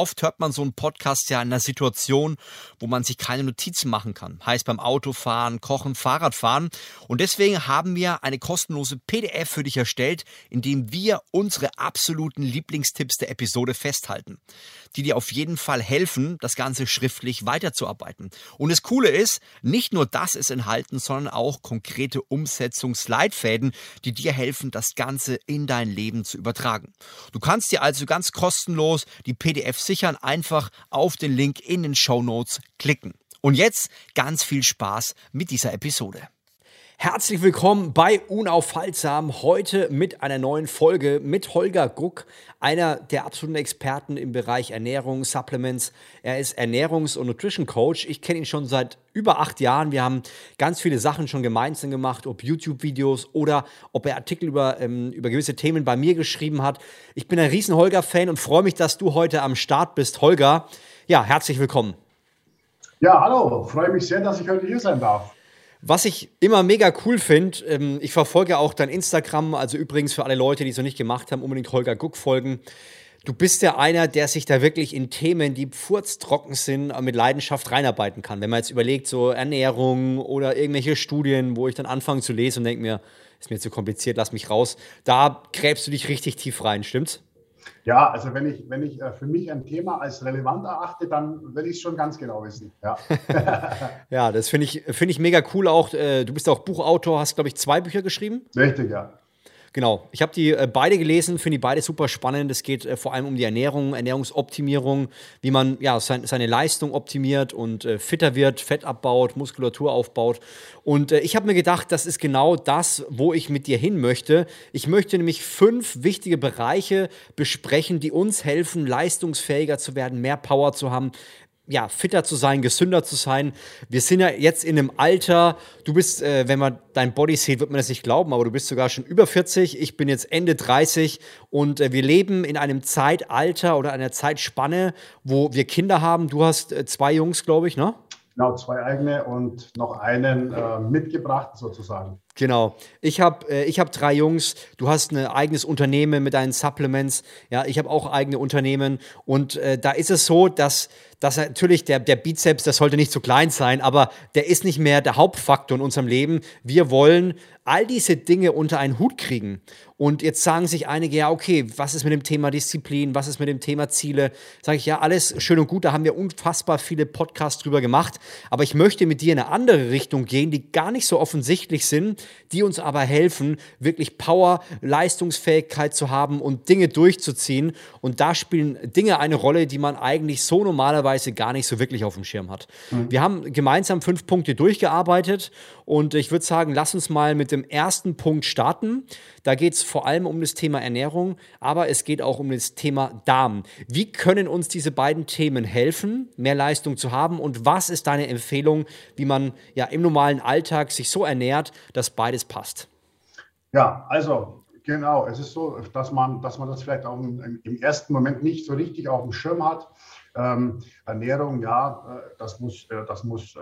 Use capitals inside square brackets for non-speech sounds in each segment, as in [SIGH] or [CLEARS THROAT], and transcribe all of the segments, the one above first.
Oft hört man so einen Podcast ja in einer Situation, wo man sich keine Notizen machen kann. Heißt beim Autofahren, Kochen, Fahrradfahren. Und deswegen haben wir eine kostenlose PDF für dich erstellt, in dem wir unsere absoluten Lieblingstipps der Episode festhalten, die dir auf jeden Fall helfen, das Ganze schriftlich weiterzuarbeiten. Und das Coole ist, nicht nur das ist enthalten, sondern auch konkrete Umsetzungsleitfäden, die dir helfen, das Ganze in dein Leben zu übertragen. Du kannst dir also ganz kostenlos die PDF sichern, einfach auf den Link in den Show Notes klicken. Und jetzt ganz viel Spaß mit dieser Episode. Herzlich willkommen bei Unaufhaltsam. Heute mit einer neuen Folge mit Holger Guck, einer der absoluten Experten im Bereich Ernährung, Supplements. Er ist Ernährungs- und Nutrition Coach. Ich kenne ihn schon seit über acht Jahren. Wir haben ganz viele Sachen schon gemeinsam gemacht, ob YouTube-Videos oder ob er Artikel über, ähm, über gewisse Themen bei mir geschrieben hat. Ich bin ein riesen Holger-Fan und freue mich, dass du heute am Start bist. Holger, ja, herzlich willkommen. Ja, hallo, freue mich sehr, dass ich heute hier sein darf. Was ich immer mega cool finde, ähm, ich verfolge auch dein Instagram, also übrigens für alle Leute, die es noch nicht gemacht haben, unbedingt Holger Guck folgen. Du bist ja einer, der sich da wirklich in Themen, die furztrocken sind, mit Leidenschaft reinarbeiten kann. Wenn man jetzt überlegt, so Ernährung oder irgendwelche Studien, wo ich dann anfange zu lesen und denke mir, ist mir zu kompliziert, lass mich raus. Da gräbst du dich richtig tief rein, stimmt's? Ja, also wenn ich, wenn ich äh, für mich ein Thema als relevant erachte, dann will ich es schon ganz genau wissen. Ja, [LAUGHS] ja das finde ich, find ich mega cool auch. Äh, du bist auch Buchautor, hast, glaube ich, zwei Bücher geschrieben. Richtig, ja. Genau, ich habe die äh, beide gelesen, finde die beide super spannend. Es geht äh, vor allem um die Ernährung, Ernährungsoptimierung, wie man ja sein, seine Leistung optimiert und äh, fitter wird, Fett abbaut, Muskulatur aufbaut. Und äh, ich habe mir gedacht, das ist genau das, wo ich mit dir hin möchte. Ich möchte nämlich fünf wichtige Bereiche besprechen, die uns helfen, leistungsfähiger zu werden, mehr Power zu haben, ja, fitter zu sein, gesünder zu sein. Wir sind ja jetzt in einem Alter, du bist, äh, wenn man dein Body sieht, wird man das nicht glauben, aber du bist sogar schon über 40, ich bin jetzt Ende 30 und äh, wir leben in einem Zeitalter oder einer Zeitspanne, wo wir Kinder haben. Du hast äh, zwei Jungs, glaube ich, ne? Genau, zwei eigene und noch einen äh, mitgebracht sozusagen. Genau. Ich habe äh, hab drei Jungs. Du hast ein eigenes Unternehmen mit deinen Supplements. Ja, ich habe auch eigene Unternehmen. Und äh, da ist es so, dass, dass natürlich der, der Bizeps, das sollte nicht zu klein sein, aber der ist nicht mehr der Hauptfaktor in unserem Leben. Wir wollen all diese Dinge unter einen Hut kriegen. Und jetzt sagen sich einige, ja, okay, was ist mit dem Thema Disziplin, was ist mit dem Thema Ziele? Sage ich, ja, alles schön und gut, da haben wir unfassbar viele Podcasts drüber gemacht. Aber ich möchte mit dir in eine andere Richtung gehen, die gar nicht so offensichtlich sind, die uns aber helfen, wirklich Power, Leistungsfähigkeit zu haben und Dinge durchzuziehen. Und da spielen Dinge eine Rolle, die man eigentlich so normalerweise gar nicht so wirklich auf dem Schirm hat. Mhm. Wir haben gemeinsam fünf Punkte durchgearbeitet und ich würde sagen, lass uns mal mit dem ersten Punkt starten. Da geht es vor allem um das Thema Ernährung, aber es geht auch um das Thema Darm. Wie können uns diese beiden Themen helfen, mehr Leistung zu haben und was ist deine Empfehlung, wie man ja im normalen Alltag sich so ernährt, dass beides passt? Ja, also genau, es ist so, dass man, dass man das vielleicht auch im, im ersten Moment nicht so richtig auf dem Schirm hat. Ähm, Ernährung, ja, äh, das muss, äh, das muss äh,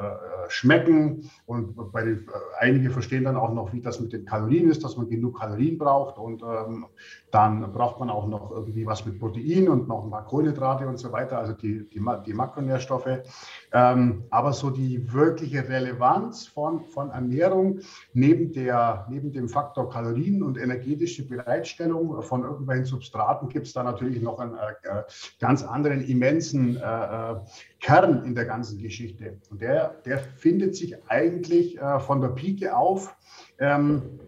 schmecken. Und bei den, einige verstehen dann auch noch, wie das mit den Kalorien ist, dass man genug Kalorien braucht. Und ähm, dann braucht man auch noch irgendwie was mit Protein und noch ein paar Kohlenhydrate und so weiter, also die, die, die Makronährstoffe. Ähm, aber so die wirkliche Relevanz von, von Ernährung neben, der, neben dem Faktor Kalorien und energetische Bereitstellung von irgendwelchen Substraten gibt es da natürlich noch einen äh, ganz anderen immensen großen äh, äh, Kern in der ganzen Geschichte. Und der, der findet sich eigentlich äh, von der Pike auf. Ähm,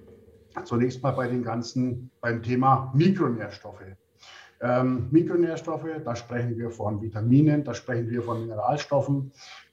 zunächst mal bei den ganzen, beim Thema Mikronährstoffe. Ähm, Mikronährstoffe, da sprechen wir von Vitaminen, da sprechen wir von Mineralstoffen,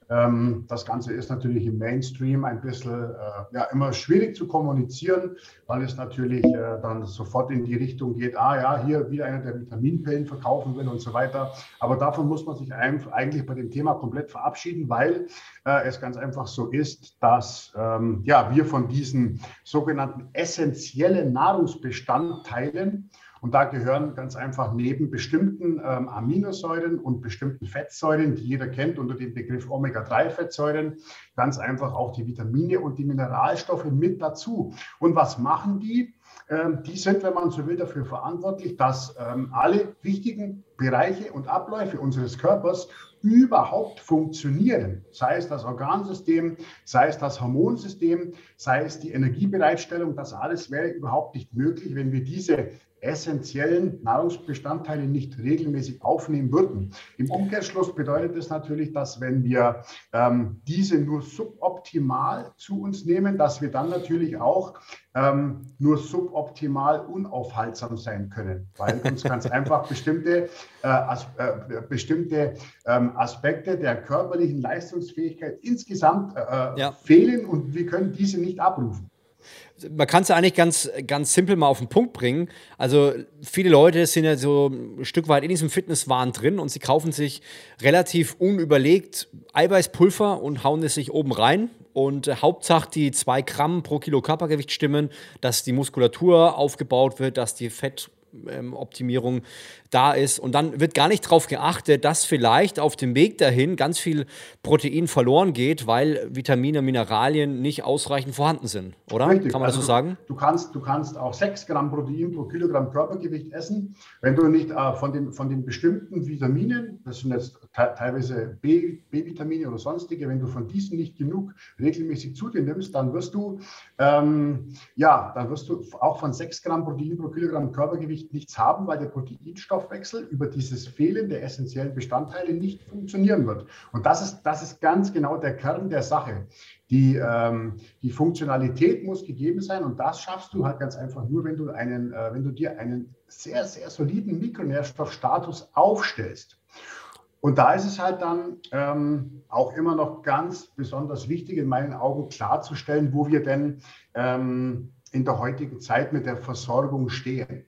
ähm, das Ganze ist natürlich im Mainstream ein bisschen äh, ja, immer schwierig zu kommunizieren, weil es natürlich äh, dann sofort in die Richtung geht, ah ja, hier wieder einer, der Vitaminpillen verkaufen will und so weiter. Aber davon muss man sich eigentlich bei dem Thema komplett verabschieden, weil äh, es ganz einfach so ist, dass ähm, ja, wir von diesen sogenannten essentiellen Nahrungsbestandteilen Und da gehören ganz einfach neben bestimmten ähm, Aminosäuren und bestimmten Fettsäuren, die jeder kennt unter dem Begriff Omega-3-Fettsäuren, ganz einfach auch die Vitamine und die Mineralstoffe mit dazu. Und was machen die? Ähm, die sind, wenn man so will, dafür verantwortlich, dass ähm, alle wichtigen Bereiche und Abläufe unseres Körpers überhaupt funktionieren. Sei es das Organsystem, sei es das Hormonsystem, sei es die Energiebereitstellung, das alles wäre überhaupt nicht möglich, wenn wir diese essentiellen Nahrungsbestandteile nicht regelmäßig aufnehmen würden. Im Umkehrschluss bedeutet es das natürlich, dass wenn wir ähm, diese nur suboptimal zu uns nehmen, dass wir dann natürlich auch ähm, nur suboptimal unaufhaltsam sein können, weil uns ganz [LAUGHS] einfach bestimmte, äh, as, äh, bestimmte ähm, Aspekte der körperlichen Leistungsfähigkeit insgesamt äh, äh ja. fehlen und wir können diese nicht abrufen man kann es ja eigentlich ganz, ganz simpel mal auf den Punkt bringen. Also viele Leute sind ja so ein Stück weit in diesem Fitnesswahn drin und sie kaufen sich relativ unüberlegt Eiweißpulver und hauen es sich oben rein. Und äh, Hauptsache die zwei Gramm pro Kilo Körpergewicht stimmen, dass die Muskulatur aufgebaut wird, dass die Fett Optimierung da ist. Und dann wird gar nicht darauf geachtet, dass vielleicht auf dem Weg dahin ganz viel Protein verloren geht, weil Vitamine, Mineralien nicht ausreichend vorhanden sind, oder? Richtig. Kann man also das so sagen? Du, du, kannst, du kannst auch 6 Gramm Protein pro Kilogramm Körpergewicht essen, wenn du nicht äh, von, den, von den bestimmten Vitaminen, das sind jetzt teilweise B-Vitamine oder sonstige, wenn du von diesen nicht genug regelmäßig zu dir nimmst, dann wirst du, ähm, ja, dann wirst du auch von 6 Gramm Protein pro Kilogramm Körpergewicht nichts haben, weil der Proteinstoff Stoffwechsel über dieses Fehlen der essentiellen Bestandteile nicht funktionieren wird. Und das ist, das ist ganz genau der Kern der Sache. Die, ähm, die Funktionalität muss gegeben sein und das schaffst du halt ganz einfach nur, wenn du, einen, äh, wenn du dir einen sehr, sehr soliden Mikronährstoffstatus aufstellst. Und da ist es halt dann ähm, auch immer noch ganz besonders wichtig, in meinen Augen klarzustellen, wo wir denn ähm, in der heutigen Zeit mit der Versorgung stehen.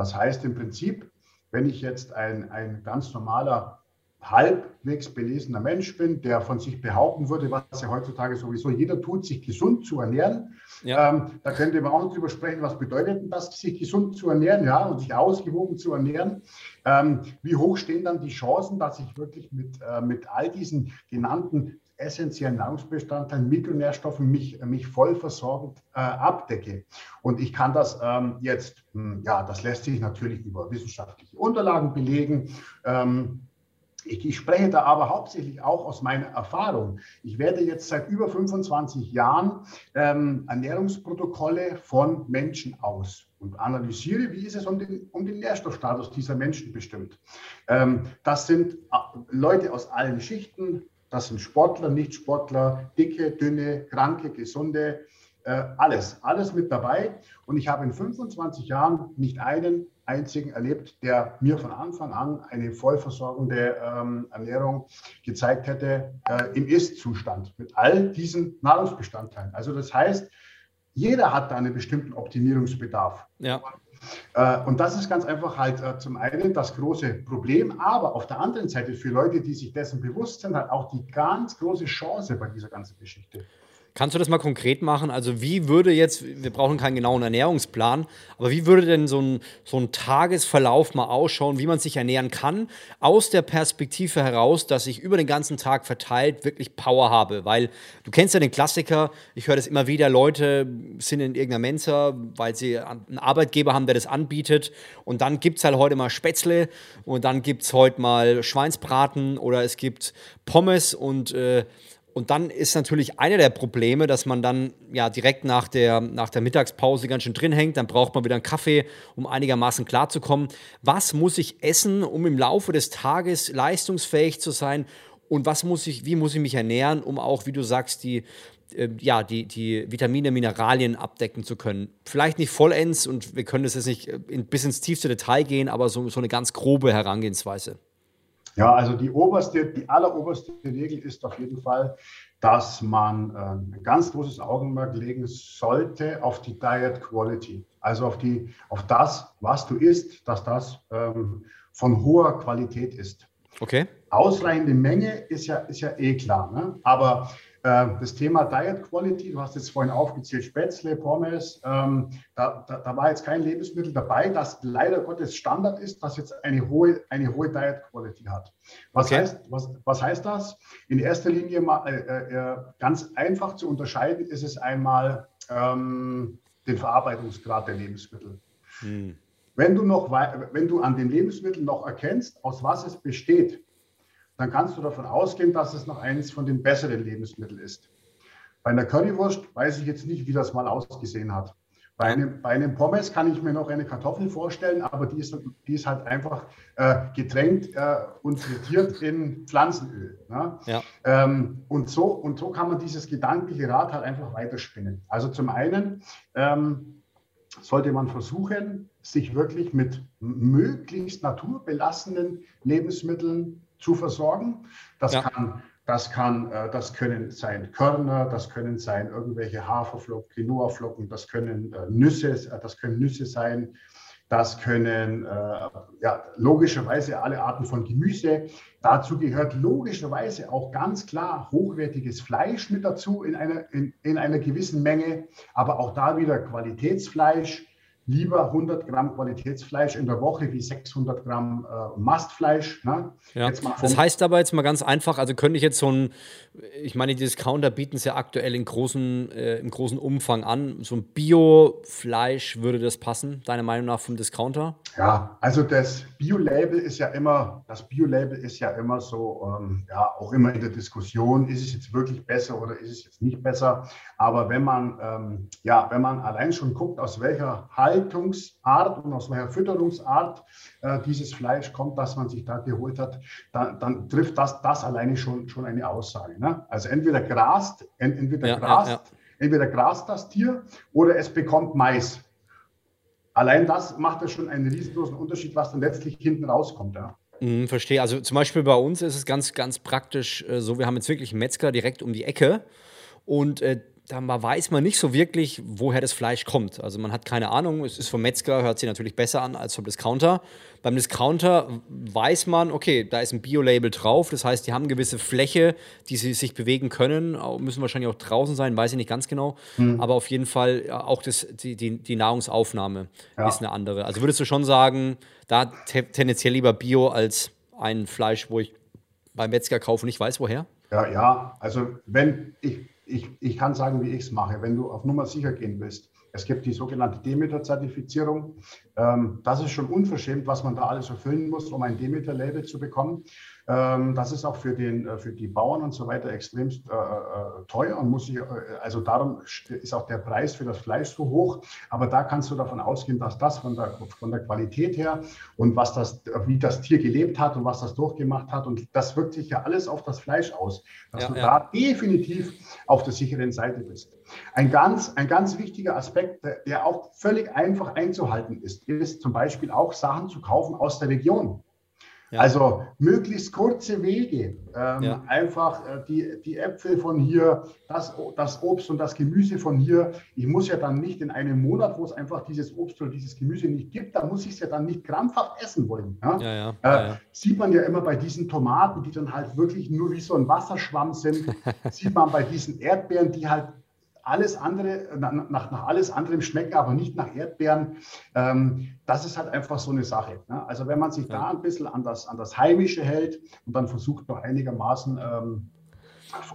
Das heißt im Prinzip, wenn ich jetzt ein, ein ganz normaler, halbwegs belesener Mensch bin, der von sich behaupten würde, was ja heutzutage sowieso jeder tut, sich gesund zu ernähren, ja. ähm, da könnte man auch noch drüber sprechen, was bedeutet denn das, sich gesund zu ernähren ja, und sich ausgewogen zu ernähren. Ähm, wie hoch stehen dann die Chancen, dass ich wirklich mit, äh, mit all diesen genannten essentiellen Nahrungsbestandteilen, Mikronährstoffen mich, mich voll versorgend äh, abdecke. Und ich kann das ähm, jetzt, mh, hm, ja, das lässt sich natürlich über wissenschaftliche Unterlagen belegen. Ähm, ich, ich, spreche da aber hauptsächlich auch aus meiner Erfahrung. Ich werde jetzt seit über 25 Jahren ähm, Ernährungsprotokolle von Menschen aus und analysiere, wie ist es um den, um den Nährstoffstatus dieser Menschen bestimmt. Ähm, das sind äh, Leute aus allen Schichten, das sind Sportler, Nicht-Sportler, dicke, dünne, kranke, gesunde, äh, alles, alles mit dabei. Und ich habe in 25 Jahren nicht einen einzigen erlebt, der mir von Anfang an eine vollversorgende ähm, Ernährung gezeigt hätte äh, im Ist-Zustand mit all diesen Nahrungsbestandteilen. Also das heißt, jeder hat da einen bestimmten Optimierungsbedarf. Ja. Und das ist ganz einfach halt äh, zum einen das große Problem, aber auf der anderen Seite für Leute, die sich dessen bewusst sind, halt auch die ganz große Chance bei dieser ganzen Geschichte. Kannst du das mal konkret machen? Also wie würde jetzt, wir brauchen keinen genauen Ernährungsplan, aber wie würde denn so ein, so ein Tagesverlauf mal ausschauen, wie man sich ernähren kann, aus der Perspektive heraus, dass ich über den ganzen Tag verteilt wirklich Power habe? Weil du kennst ja den Klassiker, ich höre das immer wieder, Leute sind in irgendeiner Mensa, weil sie einen Arbeitgeber haben, der das anbietet und dann gibt es halt heute mal Spätzle und dann gibt es heute mal Schweinsbraten oder es gibt Pommes und äh, und dann ist natürlich einer der Probleme, dass man dann ja direkt nach der, nach der Mittagspause ganz schön drin hängt. Dann braucht man wieder einen Kaffee, um einigermaßen klarzukommen. Was muss ich essen, um im Laufe des Tages leistungsfähig zu sein? Und was muss ich, wie muss ich mich ernähren, um auch, wie du sagst, die, äh, ja, die, die Vitamine, Mineralien abdecken zu können. Vielleicht nicht vollends und wir können das jetzt nicht äh, in, bis ins tiefste Detail gehen, aber so, so eine ganz grobe Herangehensweise. Ja, also die oberste, die alleroberste Regel ist auf jeden Fall, dass man äh, ein ganz großes Augenmerk legen sollte auf die Diet Quality, also auf, die, auf das, was du isst, dass das ähm, von hoher Qualität ist. Okay. Ausreichende Menge ist ja, ist ja eh klar, ne? aber das Thema Diet Quality, du hast jetzt vorhin aufgezählt, Spätzle, Pommes, ähm, da, da, da, war jetzt kein Lebensmittel dabei, das leider Gottes Standard ist, das jetzt eine hohe, eine hohe Diet Quality hat. Was, okay. heißt, was, was heißt das? In erster Linie mal, äh, äh, ganz einfach zu unterscheiden ist es einmal ähm, den Verarbeitungsgrad der Lebensmittel. Hm. Wenn du, noch, wenn du an den Lebensmitteln noch erkennst, aus was es besteht, dann kannst du davon ausgehen, dass es noch eines von den besseren Lebensmitteln ist. Bei einer Currywurst weiß ich jetzt nicht, wie das mal ausgesehen hat. Bei einem, bei einem Pommes kann ich mir noch eine Kartoffel vorstellen, aber die ist, die ist halt einfach äh, getränkt äh, und frittiert in Pflanzenöl. Ne? Ja. Ähm, und, so, und so kann man dieses gedankliche Rad halt einfach weiterspinnen. Also zum einen ähm, sollte man versuchen, sich wirklich mit möglichst naturbelassenen Lebensmitteln zu versorgen. Das ja. kann das, kann, äh, das können sein Körner, das können sein irgendwelche Haferflocken, Quinoa-Flocken, das können äh, Nüsse, äh, das können Nüsse sein, das können ja, logischerweise alle Arten von Gemüse. Dazu gehört logischerweise auch ganz klar hochwertiges Fleisch mit dazu in einer, in, in einer gewissen Menge, aber auch da wieder Qualitätsfleisch lieber 100 Gramm Qualitätsfleisch in der Woche wie 600 Gramm äh, Mastfleisch. Ne? Ja. das heißt aber jetzt mal ganz einfach, also könnte ich jetzt so ein, ich meine, die Discounter bieten es ja aktuell in großen, äh, im großen Umfang an. So ein Bio-Fleisch würde das passen, deiner Meinung nach vom Discounter? Ja, also das Bio-Label ist ja immer, das Bio-Label ist ja immer so, ähm, ja, auch immer in der Diskussion, ist es jetzt wirklich besser oder ist es jetzt nicht besser? Aber wenn man, ähm, ja, wenn man allein schon guckt, aus welcher Haltung Haltungsart und aus welcher Fütterungsart äh, dieses Fleisch kommt, das man sich da geholt hat, dann, dann trifft das, das alleine schon, schon eine Aussage. Ne? Also entweder grast, entweder, ja, grast, ja, ja. entweder grast das Tier oder es bekommt Mais. Allein das macht ja schon einen riesengroßen Unterschied, was dann letztlich hinten rauskommt. Ja. Mhm, verstehe. Also zum Beispiel bei uns ist es ganz, ganz praktisch äh, so, wir haben jetzt wirklich einen Metzger direkt um die Ecke und äh, da weiß man nicht so wirklich, woher das Fleisch kommt. Also man hat keine Ahnung, es ist vom Metzger, hört sich natürlich besser an als vom Discounter. Beim Discounter weiß man, okay, da ist ein Bio-Label drauf, das heißt, die haben eine gewisse Fläche, die sie sich bewegen können, müssen wahrscheinlich auch draußen sein, weiß ich nicht ganz genau, mhm. aber auf jeden Fall auch das, die, die, die Nahrungsaufnahme ja. ist eine andere. Also würdest du schon sagen, da tendenziell lieber Bio als ein Fleisch, wo ich beim Metzger kaufe und nicht weiß, woher? Ja, ja, also wenn ich ich, ich kann sagen, wie ich es mache. Wenn du auf Nummer sicher gehen willst, es gibt die sogenannte Demeter-Zertifizierung. Ähm, das ist schon unverschämt, was man da alles erfüllen muss, um ein Demeter-Label zu bekommen. Ähm, das ist auch für, den, äh, für die Bauern und so weiter extremst äh, äh, teuer und muss sich, also darum ist auch der Preis für das Fleisch so hoch. Aber da kannst du davon ausgehen, dass das von der, von der Qualität her und was das, wie das Tier gelebt hat und was das durchgemacht hat und das wirkt sich ja alles auf das Fleisch aus, dass ja, du ja. da definitiv auf der sicheren Seite bist. Ein ganz, ein ganz wichtiger Aspekt, der auch völlig einfach einzuhalten ist, ist zum Beispiel auch Sachen zu kaufen aus der Region. Ja. Also möglichst kurze Wege. Ähm, ja. Einfach äh, die, die Äpfel von hier, das, das Obst und das Gemüse von hier. Ich muss ja dann nicht in einem Monat, wo es einfach dieses Obst oder dieses Gemüse nicht gibt, da muss ich es ja dann nicht krampfhaft essen wollen. Ja? Äh, sieht man ja immer bei diesen Tomaten, die dann halt wirklich nur wie so ein Wasserschwamm sind. [LAUGHS] sieht man bei diesen Erdbeeren, die halt alles andere, nach, nach alles anderem schmecken, aber nicht nach Erdbeeren. Ähm, das ist halt einfach so eine Sache. Ne? Also wenn man sich ja. da ein bisschen an das, an das Heimische hält und dann versucht noch einigermaßen ähm,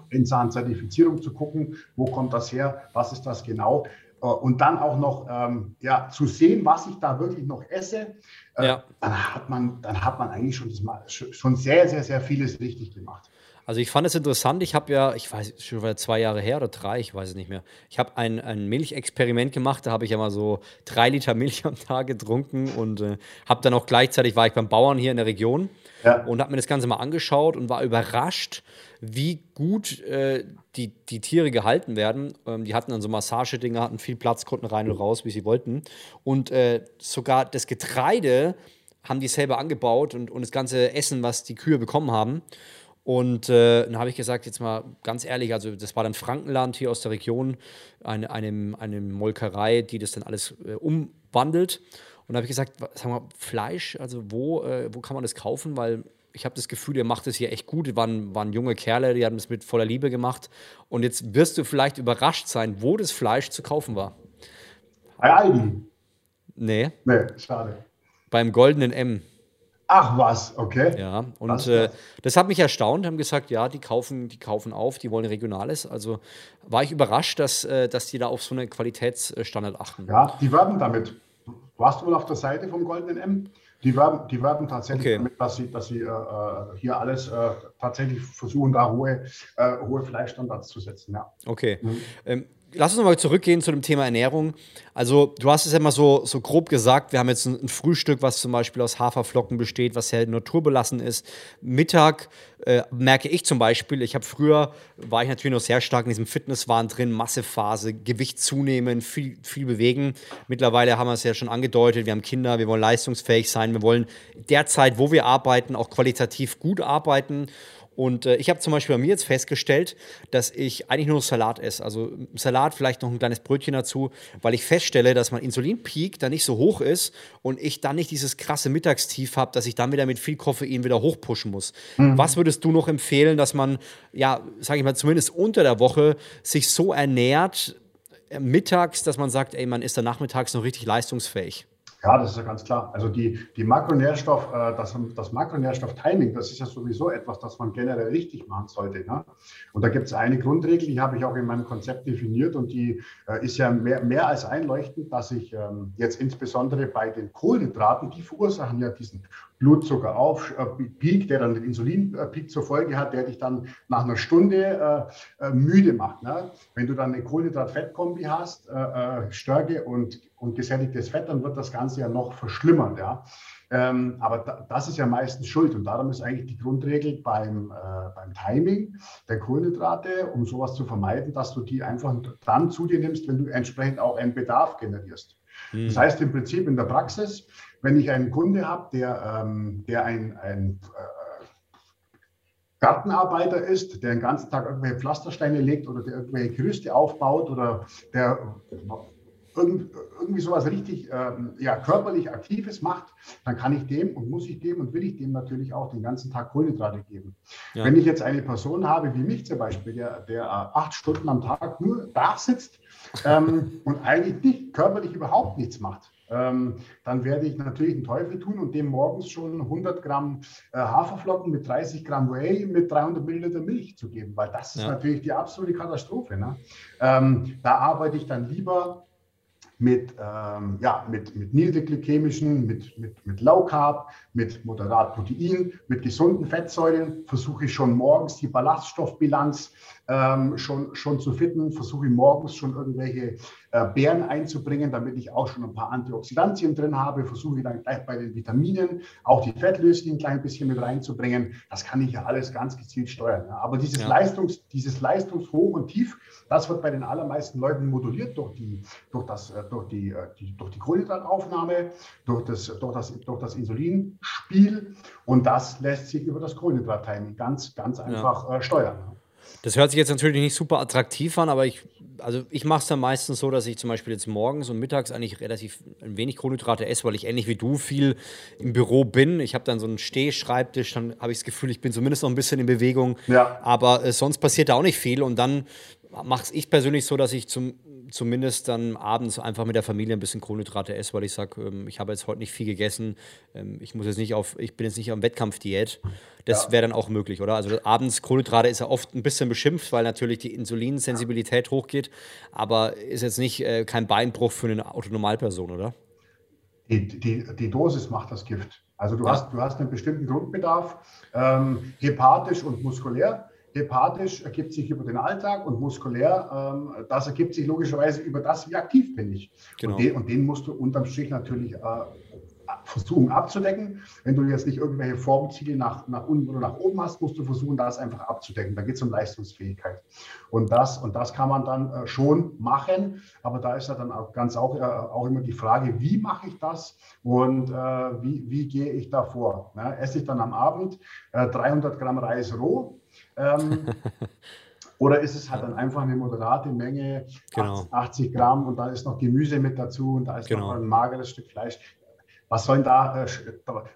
in Sachen Zertifizierung zu gucken, wo kommt das her, was ist das genau, äh, und dann auch noch ähm, ja, zu sehen, was ich da wirklich noch esse, äh, ja. dann, hat man, dann hat man eigentlich schon, schon sehr, sehr, sehr vieles richtig gemacht. Also ich fand es interessant, ich habe ja, ich weiß, schon zwei Jahre her oder drei, ich weiß es nicht mehr. Ich habe ein, ein Milchexperiment gemacht, da habe ich ja mal so drei Liter [LAUGHS] Milch am Tag getrunken und äh, habe dann auch gleichzeitig, war ich beim Bauern hier in der Region ja. und habe mir das Ganze mal angeschaut und war überrascht, wie gut äh, die, die Tiere gehalten werden. Ähm, die hatten dann so Massagedinger, hatten viel Platz, konnten rein und raus, wie sie wollten. Und äh, sogar das Getreide haben die selber angebaut und, und das ganze Essen, was die Kühe bekommen haben. Und äh, dann habe ich gesagt, jetzt mal ganz ehrlich, also das war dann Frankenland hier aus der Region, eine, eine, eine Molkerei, die das dann alles äh, umwandelt. Und da habe ich gesagt, sag mal, Fleisch, also wo, äh, wo kann man das kaufen? Weil ich habe das Gefühl, ihr macht es hier echt gut. Die waren, waren junge Kerle, die haben es mit voller Liebe gemacht. Und jetzt wirst du vielleicht überrascht sein, wo das Fleisch zu kaufen war. Bei Aldi? Nee. Nee, schade. Beim Goldenen M. Ach was, okay. Ja, und äh, das hat mich erstaunt, haben gesagt, ja, die kaufen, die kaufen auf, die wollen Regionales. Also war ich überrascht, dass, äh, dass die da auf so einen Qualitätsstandard achten. Ja, die werben damit. Warst du wohl auf der Seite vom Goldenen M? Die werben, die werben tatsächlich okay. damit, dass sie, dass sie äh, äh hier alles äh, tatsächlich versuchen, da hohe, äh, hohe Fleischstandards zu setzen. Ja. Okay. Mhm. Ähm, lass uns nochmal zurückgehen zu dem Thema Ernährung. Also, du hast es ja mal so, so grob gesagt, wir haben jetzt ein, ein Frühstück, was zum Beispiel aus Haferflocken besteht, was sehr naturbelassen ist. Mittag äh, merke ich zum Beispiel, ich habe früher, war ich natürlich noch sehr stark in diesem Fitnesswahn drin, Massephase, Gewicht zunehmen, viel, viel bewegen. Mittlerweile haben wir es ja schon angedeutet, wir haben Kinder, wir wollen leistungsfähig sein, wir wollen derzeit, wo wir arbeiten, auch qualitativ gut arbeiten. Und äh, ich habe zum Beispiel bei mir jetzt festgestellt, dass ich eigentlich nur Salat esse. Also Salat, vielleicht noch ein kleines Brötchen dazu, weil ich feststelle, dass mein Insulinpeak da nicht so hoch ist und ich dann nicht dieses krasse Mittagstief habe, dass ich dann wieder mit viel Koffein wieder hochpushen muss. Mhm. Was würdest du noch empfehlen, dass man, ja, sage ich mal, zumindest unter der Woche sich so ernährt, äh, mittags, dass man sagt, ey, man ist da nachmittags noch richtig leistungsfähig? Ja, das ist ja ganz klar. Also die, die Makronährstoff, äh, das, das Makronährstoff-Timing, das ist ja sowieso etwas, das man generell richtig machen sollte. Ne? Und da gibt es eine Grundregel, die habe ich auch in meinem Konzept definiert und die äh, ist ja mehr, mehr als einleuchtend, dass ich ähm, jetzt insbesondere bei den Kohlenhydraten, die verursachen ja diesen Blutzuckeraufpeak, äh, der dann den Insulinpeak zur Folge hat, der dich dann nach einer Stunde äh, äh, müde macht. Ne? Wenn du dann eine Kohlenhydrat-Fett-Kombi hast, äh, Stärke und, und gesättigtes Fett, dann wird das Ganze ja noch verschlimmern. Ja? Ähm, aber da, das ist ja meistens Schuld und darum ist eigentlich die Grundregel beim, äh, beim Timing der Kohlenhydrate, um sowas zu vermeiden, dass du die einfach dann zu dir nimmst, wenn du entsprechend auch einen Bedarf generierst. Mhm. Das heißt im Prinzip in der Praxis, wenn ich einen Kunde habe, der, ähm, der ein, ein äh, Gartenarbeiter ist, der den ganzen Tag irgendwelche Pflastersteine legt oder der irgendwelche Gerüste aufbaut oder der irgendwie sowas richtig ähm, ja, körperlich Aktives macht, dann kann ich dem und muss ich dem und will ich dem natürlich auch den ganzen Tag Kohlenhydrate geben. Ja. Wenn ich jetzt eine Person habe, wie mich zum Beispiel, der, der äh, acht Stunden am Tag nur da sitzt ähm, [LAUGHS] und eigentlich nicht, körperlich überhaupt nichts macht, ähm, dann werde ich natürlich den Teufel tun und dem morgens schon 100 Gramm äh, Haferflocken mit 30 Gramm Whey mit 300 Milliliter Milch zu geben, weil das ist ja. natürlich die absolute Katastrophe. Ne? Ähm, da arbeite ich dann lieber mit, ähm, ja, mit, mit niedrigglykämischen, mit, mit, mit Low Carb, mit moderat Protein, mit gesunden Fettsäuren versuche ich schon morgens die Ballaststoffbilanz ähm, schon, schon zu fitten, versuche ich morgens schon irgendwelche äh, Beeren einzubringen, damit ich auch schon ein paar Antioxidantien drin habe, versuche ich dann gleich bei den Vitaminen auch die Fettlöslichen ein klein bisschen mit reinzubringen. Das kann ich ja alles ganz gezielt steuern. Ja. Aber dieses, ja. Leistungs, dieses Leistungshoch und Tief, das wird bei den allermeisten Leuten moduliert durch die, durch das, äh, durch die, äh, die, durch die Kohlenhydrataufnahme, durch das, durch das, durch das Insulinspiel und das lässt sich über das Kohlenhydrat-Timing ganz, ganz einfach ja. äh, steuern. Das hört sich jetzt natürlich nicht super attraktiv an, aber ich, also ich mache es dann meistens so, dass ich zum Beispiel jetzt morgens und mittags eigentlich relativ ein wenig Kohlenhydrate esse, weil ich ähnlich wie du viel im Büro bin. Ich habe dann so einen Stehschreibtisch, dann habe ich das Gefühl, ich bin zumindest noch ein bisschen in Bewegung. Ja. Aber äh, sonst passiert da auch nicht viel und dann mache ich persönlich so, dass ich zum zumindest dann abends einfach mit der Familie ein bisschen Kohlenhydrate esse, weil ich sage, ähm, ich habe jetzt heute nicht viel gegessen. Ähm, ich muss jetzt nicht auf, ich bin jetzt nicht am Wettkampfdiät. Das ja. wäre dann auch möglich, oder? Also abends Kohlenhydrate ist ja oft ein bisschen beschimpft, weil natürlich die Insulinsensibilität hochgeht, aber ist jetzt nicht äh, kein Beinbruch für eine Autonormalperson, oder? Die, die, die Dosis macht das Gift. Also du, ja. hast, du hast einen bestimmten Grundbedarf, ähm, hepatisch und muskulär. Hepatisch ergibt sich über den Alltag und muskulär, ähm, das ergibt sich logischerweise über das, wie aktiv bin ich. Genau. Und, den, und, den, musst du unterm Strich natürlich äh, versuchen abzudecken. Wenn du jetzt nicht irgendwelche Formziele nach, nach unten oder nach oben hast, musst du versuchen, das einfach abzudecken. Da geht es um Leistungsfähigkeit. Und das, und das kann man dann äh, schon machen, aber da ist ja dann auch ganz auch, äh, auch immer die Frage, wie mache ich das und äh, wie, wie gehe ich da vor? Ne? Esse ich dann am Abend 300 äh, Gramm Reis roh? Ähm, [LAUGHS] Oder ist es halt dann einfach eine moderate Menge, genau. 80 Gramm und da ist noch Gemüse mit dazu und da ist genau. noch ein mageres Stück Fleisch. Was sollen da, äh,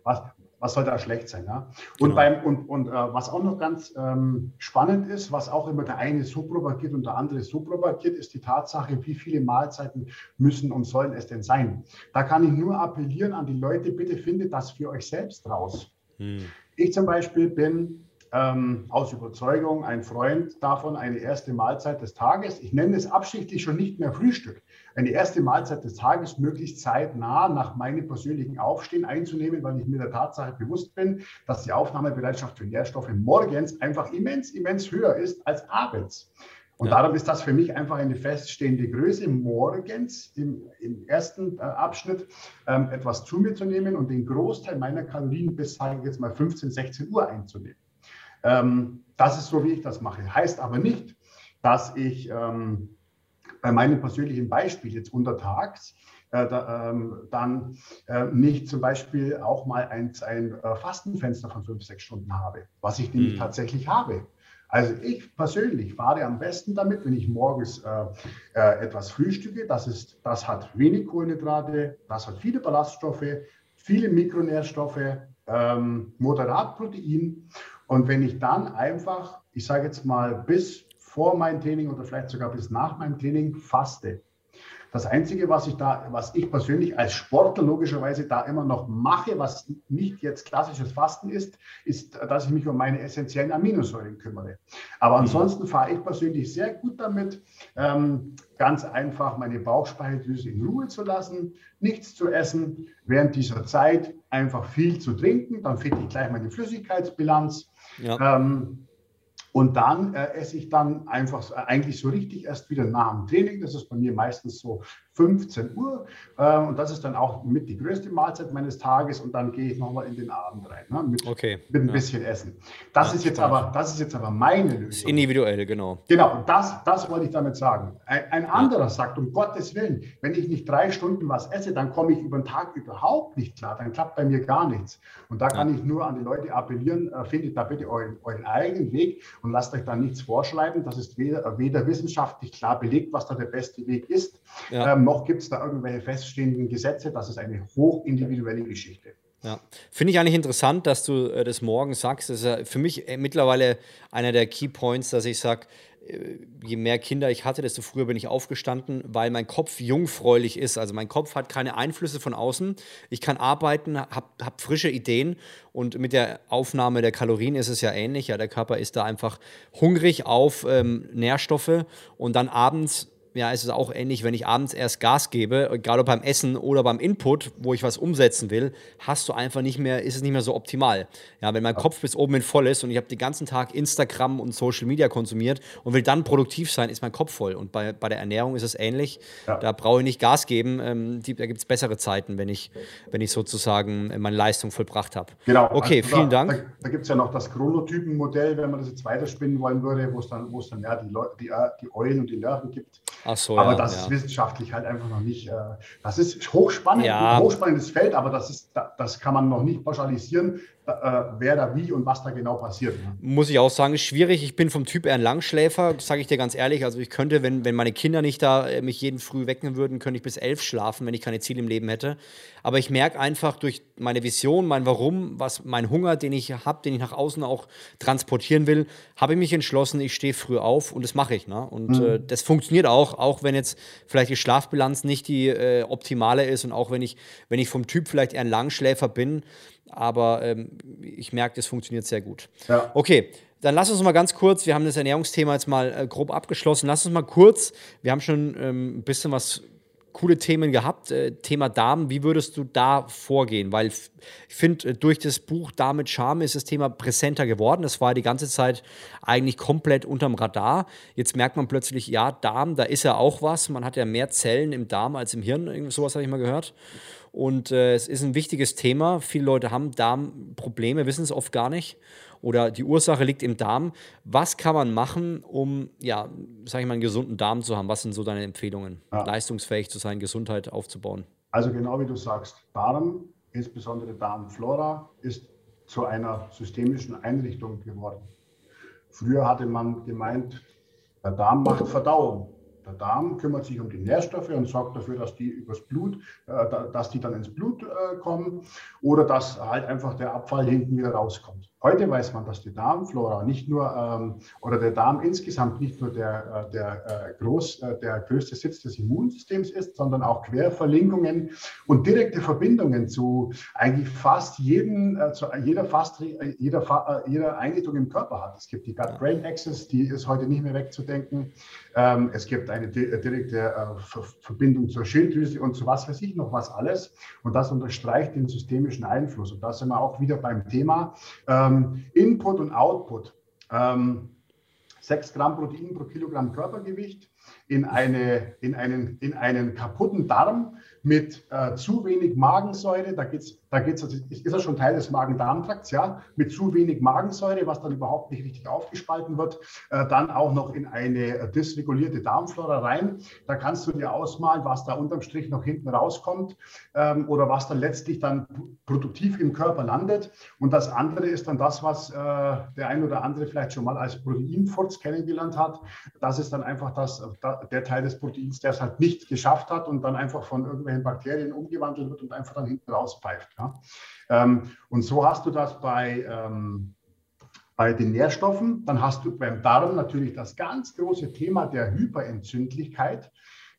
was, was soll da schlecht sein? Ja? Und, genau. beim, und, und äh, was auch noch ganz ähm, spannend ist, was auch immer der eine so propagiert und der andere so propagiert, ist die Tatsache, wie viele Mahlzeiten müssen und sollen es denn sein? Da kann ich nur appellieren an die Leute, bitte findet das für euch selbst raus. Hm. Ich zum Beispiel bin ähm, aus Überzeugung ein Freund davon, eine erste Mahlzeit des Tages, ich nenne es absichtlich schon nicht mehr Frühstück, eine erste Mahlzeit des Tages möglichst zeitnah nach meinem persönlichen Aufstehen einzunehmen, weil ich mir der Tatsache bewusst bin, dass die Aufnahmebereitschaft für Nährstoffe morgens einfach immens, immens höher ist als abends. Und ja. darum ist das für mich einfach eine feststehende Größe, morgens im, im ersten äh, Abschnitt ähm, etwas zu mir zu nehmen und den Großteil meiner Kalorien bis, sage ich jetzt mal, 15, 16 Uhr einzunehmen. Ähm, das ist so, wie ich das mache. Heißt aber nicht, dass ich ähm, bei meinem persönlichen Beispiel jetzt untertags äh, da, ähm, dann äh, nicht zum Beispiel auch mal ein, ein äh, Fastenfenster von fünf, sechs Stunden habe, was ich nämlich mhm. tatsächlich habe. Also ich persönlich fahre am besten damit, wenn ich morgens äh, äh, etwas frühstücke. Das, ist, das hat wenig Kohlenhydrate, das hat viele Ballaststoffe, viele Mikronährstoffe, ähm, moderat Protein und wenn ich dann einfach, ich sage jetzt mal, bis vor meinem Training oder vielleicht sogar bis nach meinem Training faste, das Einzige, was ich da, was ich persönlich als Sportler logischerweise da immer noch mache, was nicht jetzt klassisches Fasten ist, ist, dass ich mich um meine essentiellen Aminosäuren kümmere. Aber mhm. ansonsten fahre ich persönlich sehr gut damit, ähm, ganz einfach meine Bauchspeicheldrüse in Ruhe zu lassen, nichts zu essen, während dieser Zeit einfach viel zu trinken, dann finde ich gleich meine Flüssigkeitsbilanz. Ja. Ähm, und dann äh, esse ich dann einfach eigentlich so richtig erst wieder nach dem Training. Das ist bei mir meistens so 15 Uhr. Äh, und das ist dann auch mit die größte Mahlzeit meines Tages. Und dann gehe ich nochmal in den Abend rein ne, mit, okay. mit ein ja. bisschen Essen. Das, ja, ist jetzt aber, das ist jetzt aber meine Lösung. Ist individuell, genau. Genau, das, das wollte ich damit sagen. Ein, ein anderer ja. sagt, um Gottes Willen, wenn ich nicht drei Stunden was esse, dann komme ich über den Tag überhaupt nicht klar. Dann klappt bei mir gar nichts. Und da kann ich nur an die Leute appellieren, äh, findet da bitte euren, euren eigenen Weg und lasst euch da nichts vorschreiben. Das ist weder, weder wissenschaftlich klar belegt, was da der beste Weg ist, ähm, noch gibt es da irgendwelche feststehenden Gesetze. Das ist eine hochindividuelle Geschichte. Ja, finde ich eigentlich interessant, dass du äh, das morgen sagst. Das ist ja für mich äh, mittlerweile einer der Key Points, dass ich sage, äh, je mehr Kinder ich hatte, desto früher bin ich aufgestanden, weil mein Kopf jungfräulich ist. Also mein Kopf hat keine Einflüsse von außen. Ich kann arbeiten, habe hab frische Ideen und mit der Aufnahme der Kalorien ist es ja ähnlich. Ja, der Körper ist da einfach hungrig auf ähm, Nährstoffe und dann abends ja, es ist auch ähnlich, wenn ich abends erst Gas gebe, ob beim Essen oder beim Input, wo ich was umsetzen will, hast du einfach nicht mehr, ist es nicht mehr so optimal. Ja, wenn mein ja. Kopf bis oben hin voll ist und ich habe den ganzen Tag Instagram und Social Media konsumiert und will dann produktiv sein, ist mein Kopf voll. Und bei, bei der Ernährung ist es ähnlich. Ja. Da brauche ich nicht Gas geben. Ähm, die, da gibt es bessere Zeiten, wenn ich, wenn ich sozusagen meine Leistung vollbracht habe. Genau. Okay, also vielen da, Dank. Da, da gibt es ja noch das Chronotypenmodell, wenn man das jetzt weiterspinnen wollen würde, wo es dann, wo es dann ja die, die, die Eulen und die Nerven gibt. Ach so, aber ja, das ja. ist wissenschaftlich halt einfach noch nicht. Äh, das ist hochspannend, ja. ein hochspannendes Feld, aber das, ist, das kann man noch nicht pauschalisieren, wer da wie und was da genau passiert. Ne? Muss ich auch sagen, ist schwierig. Ich bin vom Typ eher ein Langschläfer, sage ich dir ganz ehrlich. Also ich könnte, wenn, wenn meine Kinder nicht da äh, mich jeden früh wecken würden, könnte ich bis elf schlafen, wenn ich keine Ziele im Leben hätte. Aber ich merke einfach durch meine Vision, mein Warum, was mein Hunger, den ich habe, den ich nach außen auch transportieren will, habe ich mich entschlossen, ich stehe früh auf und das mache ich. Ne? Und mhm. äh, das funktioniert auch, auch wenn jetzt vielleicht die Schlafbilanz nicht die äh, optimale ist und auch wenn ich, wenn ich vom Typ vielleicht eher ein Langschläfer bin, aber ähm, ich merke, das funktioniert sehr gut. Ja. Okay, dann lass uns mal ganz kurz, wir haben das Ernährungsthema jetzt mal äh, grob abgeschlossen, lass uns mal kurz, wir haben schon ähm, ein bisschen was coole Themen gehabt. Äh, Thema Darm, wie würdest du da vorgehen? Weil ich finde, äh, durch das Buch Darm mit Charme ist das Thema präsenter geworden. Das war die ganze Zeit eigentlich komplett unterm Radar. Jetzt merkt man plötzlich, ja, Darm, da ist ja auch was. Man hat ja mehr Zellen im Darm als im Hirn. Irgend sowas habe ich mal gehört. Und äh, es ist ein wichtiges Thema. Viele Leute haben Darmprobleme, wissen es oft gar nicht. Oder die Ursache liegt im Darm. Was kann man machen, um, ja, sag ich mal, einen gesunden Darm zu haben? Was sind so deine Empfehlungen, ja. leistungsfähig zu sein, Gesundheit aufzubauen? Also genau wie du sagst, Darm, insbesondere Darmflora, ist zu einer systemischen Einrichtung geworden. Früher hatte man gemeint, der Darm macht Verdauung. Der Darm kümmert sich um die Nährstoffe und sorgt dafür, dass die übers Blut, äh, dass die dann ins Blut äh, kommen oder dass halt einfach der Abfall hinten wieder rauskommt. Heute weiß man, dass die Darmflora nicht nur ähm, oder der Darm insgesamt nicht nur der, äh, der, äh, groß, äh, der größte Sitz des Immunsystems ist, sondern auch Querverlinkungen und direkte Verbindungen zu eigentlich fast jedem, äh, zu jeder, fast, jeder, jeder Einrichtung im Körper hat. Es gibt die Gut-Brain-Axis, die ist heute nicht mehr wegzudenken. Ähm, es gibt eine direkte Verbindung zur Schilddrüse und zu was weiß ich noch was alles. Und das unterstreicht den systemischen Einfluss. Und da sind wir auch wieder beim Thema. Ähm, ähm, Input und Output. Ähm, 6 Gramm Protein pro Kilogramm Körpergewicht in, eine, in, einen, in einen kaputten Darm mit äh, zu wenig Magensäure, da, geht's, da geht's, ist ja schon Teil des Magen-Darm-Trakts, ja, mit zu wenig Magensäure, was dann überhaupt nicht richtig aufgespalten wird, äh, dann auch noch in eine dysregulierte Darmflora rein. Da kannst du dir ausmalen, was da unterm Strich noch hinten rauskommt ähm, oder was dann letztlich dann produktiv im Körper landet. Und das andere ist dann das, was äh, der ein oder andere vielleicht schon mal als Proteinfurz kennengelernt hat. Das ist dann einfach das, der Teil des Proteins, der es halt nicht geschafft hat und dann einfach von irgendwelchen Bakterien umgewandelt wird und einfach dann hinten rauspfeift. Ja. Ähm, und so hast du das bei, ähm, bei den Nährstoffen. Dann hast du beim Darm natürlich das ganz große Thema der Hyperentzündlichkeit.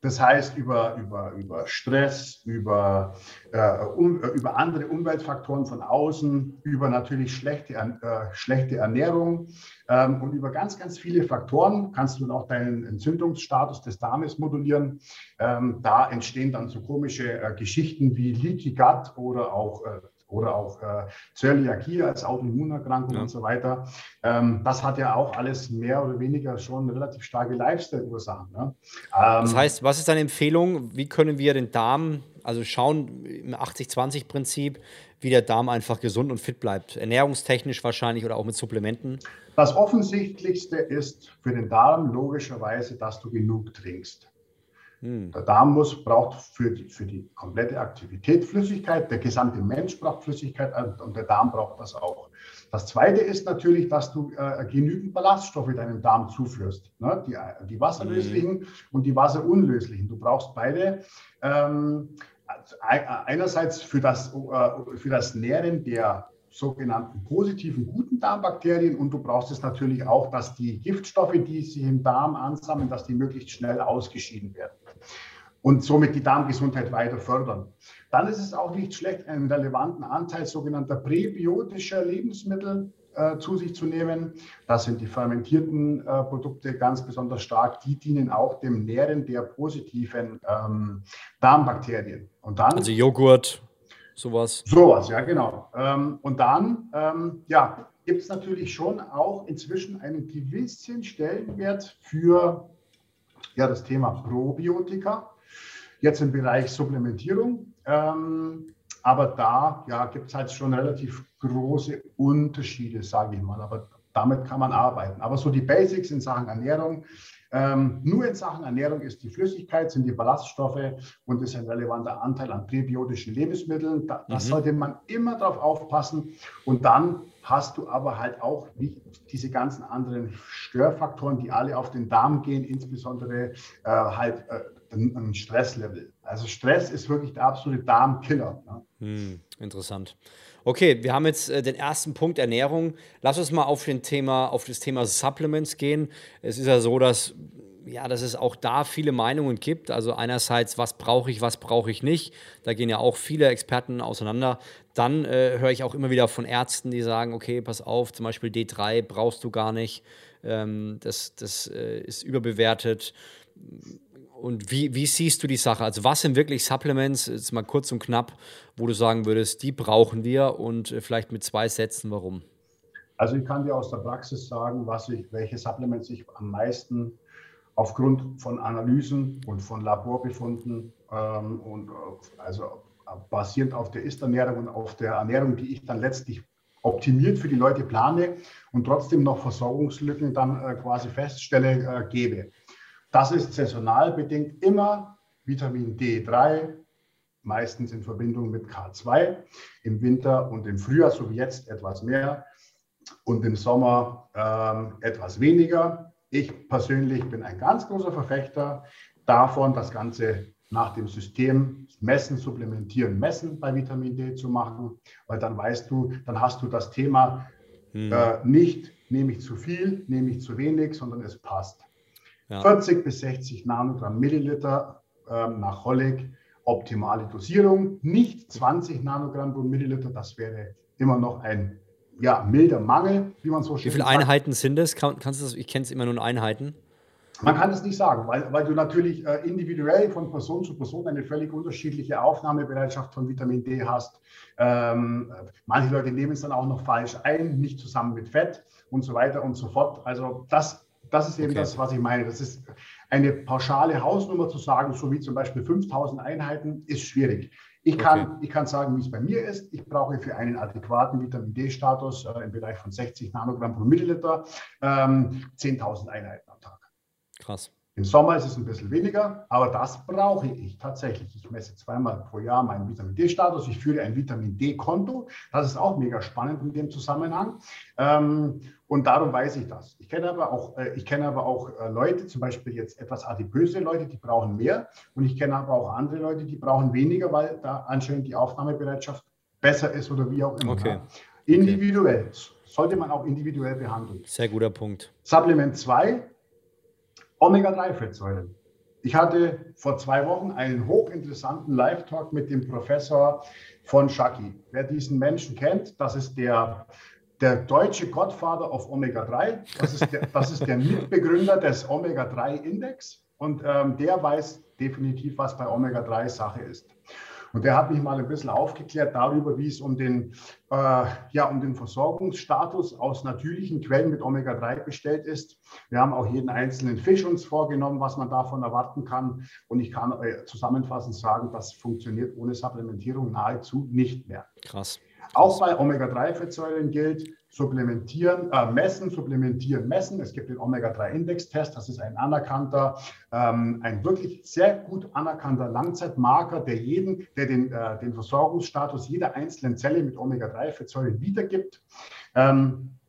Das heißt, über, über, über Stress, über, äh, um, über andere Umweltfaktoren von außen, über natürlich schlechte, äh, schlechte Ernährung ähm, und über ganz, ganz viele Faktoren kannst du dann auch deinen Entzündungsstatus des Darmes modulieren. Ähm, da entstehen dann so komische äh, Geschichten wie Leaky Gut oder auch äh, oder auch äh, Zöliakie als Autoimmunerkrankung ja. und so weiter. Ähm, das hat ja auch alles mehr oder weniger schon relativ starke Lifestyle-Ursachen. Ne? Ähm, das heißt, was ist deine Empfehlung? Wie können wir den Darm, also schauen im 80-20-Prinzip, wie der Darm einfach gesund und fit bleibt? Ernährungstechnisch wahrscheinlich oder auch mit Supplementen? Das Offensichtlichste ist für den Darm logischerweise, dass du genug trinkst. Hm. Der Darm muss, braucht für die, für die komplette Aktivität Flüssigkeit, der gesamte Mensch braucht Flüssigkeit äh, und der Darm braucht das auch. Das Zweite ist natürlich, dass du äh, genügend Ballaststoffe deinem Darm zuführst. Ne? Die, die wasserlöslichen mhm. und die wasserunlöslichen. Du brauchst beide. Ähm, einerseits für das, äh, für das Nähren der sogenannten positiven guten Darmbakterien und du brauchst es natürlich auch, dass die Giftstoffe, die sich im Darm ansammeln, dass die möglichst schnell ausgeschieden werden und somit die Darmgesundheit weiter fördern. Dann ist es auch nicht schlecht, einen relevanten Anteil sogenannter präbiotischer Lebensmittel äh, zu sich zu nehmen. Das sind die fermentierten äh, Produkte ganz besonders stark. Die dienen auch dem Nähren der positiven ähm, Darmbakterien. Und dann, also Joghurt, sowas. Sowas, ja, genau. Ähm, und dann, ähm, ja, gibt es natürlich schon auch inzwischen einen gewissen Stellenwert für ja, das Thema Probiotika. Jetzt im Bereich Supplementierung. Ähm, aber da ja, gibt es halt schon relativ große Unterschiede, sage ich mal. Aber damit kann man arbeiten. Aber so die Basics in Sachen Ernährung ähm, nur in Sachen Ernährung ist die Flüssigkeit, sind die Ballaststoffe und ist ein relevanter Anteil an präbiotischen Lebensmitteln. Da, mhm. sollte man immer darauf aufpassen. Und dann hast du aber halt auch diese ganzen anderen Störfaktoren, die alle auf den Darm gehen, insbesondere äh, halt äh, ein Stresslevel. Also Stress ist wirklich der absolute Darmkiller. Ne? Hm, interessant. Okay, wir haben jetzt äh, den ersten Punkt Ernährung. Lass uns mal auf, den Thema, auf das Thema Supplements gehen. Es ist ja so, dass, ja, dass es auch da viele Meinungen gibt. Also einerseits, was brauche ich, was brauche ich nicht. Da gehen ja auch viele Experten auseinander. Dann äh, höre ich auch immer wieder von Ärzten, die sagen, okay, pass auf, zum Beispiel D3 brauchst du gar nicht. Ähm, das das äh, ist überbewertet und wie, wie siehst du die Sache? Also was sind wirklich Supplements, jetzt mal kurz und knapp, wo du sagen würdest, die brauchen wir und äh, vielleicht mit zwei Sätzen, warum? Also ich kann dir aus der Praxis sagen, was ich, welche Supplements ich am meisten aufgrund von Analysen und von Laborbefunden ähm, und äh, also basierend auf der Ist-Ernährung und auf der Ernährung, die ich dann letztlich optimiert für die Leute plane und trotzdem noch Versorgungslücken dann äh, quasi feststelle, äh, gebe. Das ist saisonal bedingt immer Vitamin D3, meistens in Verbindung mit K2, im Winter und im Frühjahr, so wie jetzt, etwas mehr und im Sommer ähm, etwas weniger. ich persönlich bin ein ganz großer Verfechter davon, das Ganze nach dem System Messen, Supplementieren, Messen bei Vitamin D zu machen, weil dann weißt du, dann hast du das Thema hm. äh, nicht, nehme ich zu viel, nehme ich zu wenig, sondern es passt. Ja. 40 bis 60 Nanogramm Milliliter äh, nach Hollig, optimale Dosierung, nicht 20 Nanogramm pro Milliliter, das wäre immer noch ein ja, milder Mangel, wie man so schön Wie viele sagt. Einheiten sind es? Kann, kannst du das, ich kenne es immer nur in Einheiten. Man kann es nicht sagen, weil, weil du natürlich äh, individuell von Person zu Person eine völlig unterschiedliche Aufnahmebereitschaft von Vitamin D hast. Ähm, manche Leute nehmen es dann auch noch falsch ein, nicht zusammen mit Fett und so weiter und so fort. Also das, das ist eben okay. das, was ich meine. Das ist eine pauschale Hausnummer zu sagen, so wie zum Beispiel 5000 Einheiten, ist schwierig. Ich kann, okay. ich kann sagen, wie es bei mir ist. Ich brauche für einen adäquaten Vitamin D-Status äh, im Bereich von 60 Nanogramm pro Milliliter ähm, 10.000 Einheiten am Tag. Krass. Im Sommer ist es ein bisschen weniger, aber das brauche ich tatsächlich. Ich messe zweimal pro Jahr meinen Vitamin D-Status. Ich führe ein Vitamin D-Konto. Das ist auch mega spannend in dem Zusammenhang. Ähm, und darum weiß ich das. Ich kenne aber auch, äh, ich kenne aber auch äh, Leute, zum Beispiel jetzt etwas adipöse Leute, die brauchen mehr. Und ich kenne aber auch andere Leute, die brauchen weniger, weil da anscheinend die Aufnahmebereitschaft besser ist oder wie auch immer. Okay. Individuell. Okay. Sollte man auch individuell behandeln. Sehr guter Punkt. Supplement 2 Omega-3-Fettsäuren. Ich hatte vor zwei Wochen einen hochinteressanten Live-Talk mit dem Professor von Shaki. Wer diesen Menschen kennt, das ist der, der deutsche Godfather of Omega-3. Das ist der, das ist der Mitbegründer des Omega-3-Index. Und ähm, der weiß definitiv, was bei Omega-3 Sache ist. Und der hat mich mal ein bisschen aufgeklärt darüber, wie es um den, äh, ja, um den Versorgungsstatus aus natürlichen Quellen mit Omega-3 bestellt ist. Wir haben auch jeden einzelnen Fisch uns vorgenommen, was man davon erwarten kann. Und ich kann äh, zusammenfassend sagen, das funktioniert ohne Supplementierung nahezu nicht mehr. Krass. Auch bei Omega-3-Fettsäuren gilt, supplementieren, äh, messen, supplementieren, messen. Es gibt den Omega-3-Index-Test, das ist ein anerkannter, ähm, ein wirklich sehr gut anerkannter Langzeitmarker, der jeden, der den, äh, den Versorgungsstatus jeder einzelnen Zelle mit Omega-3-Fettsäuren wiedergibt. Ähm,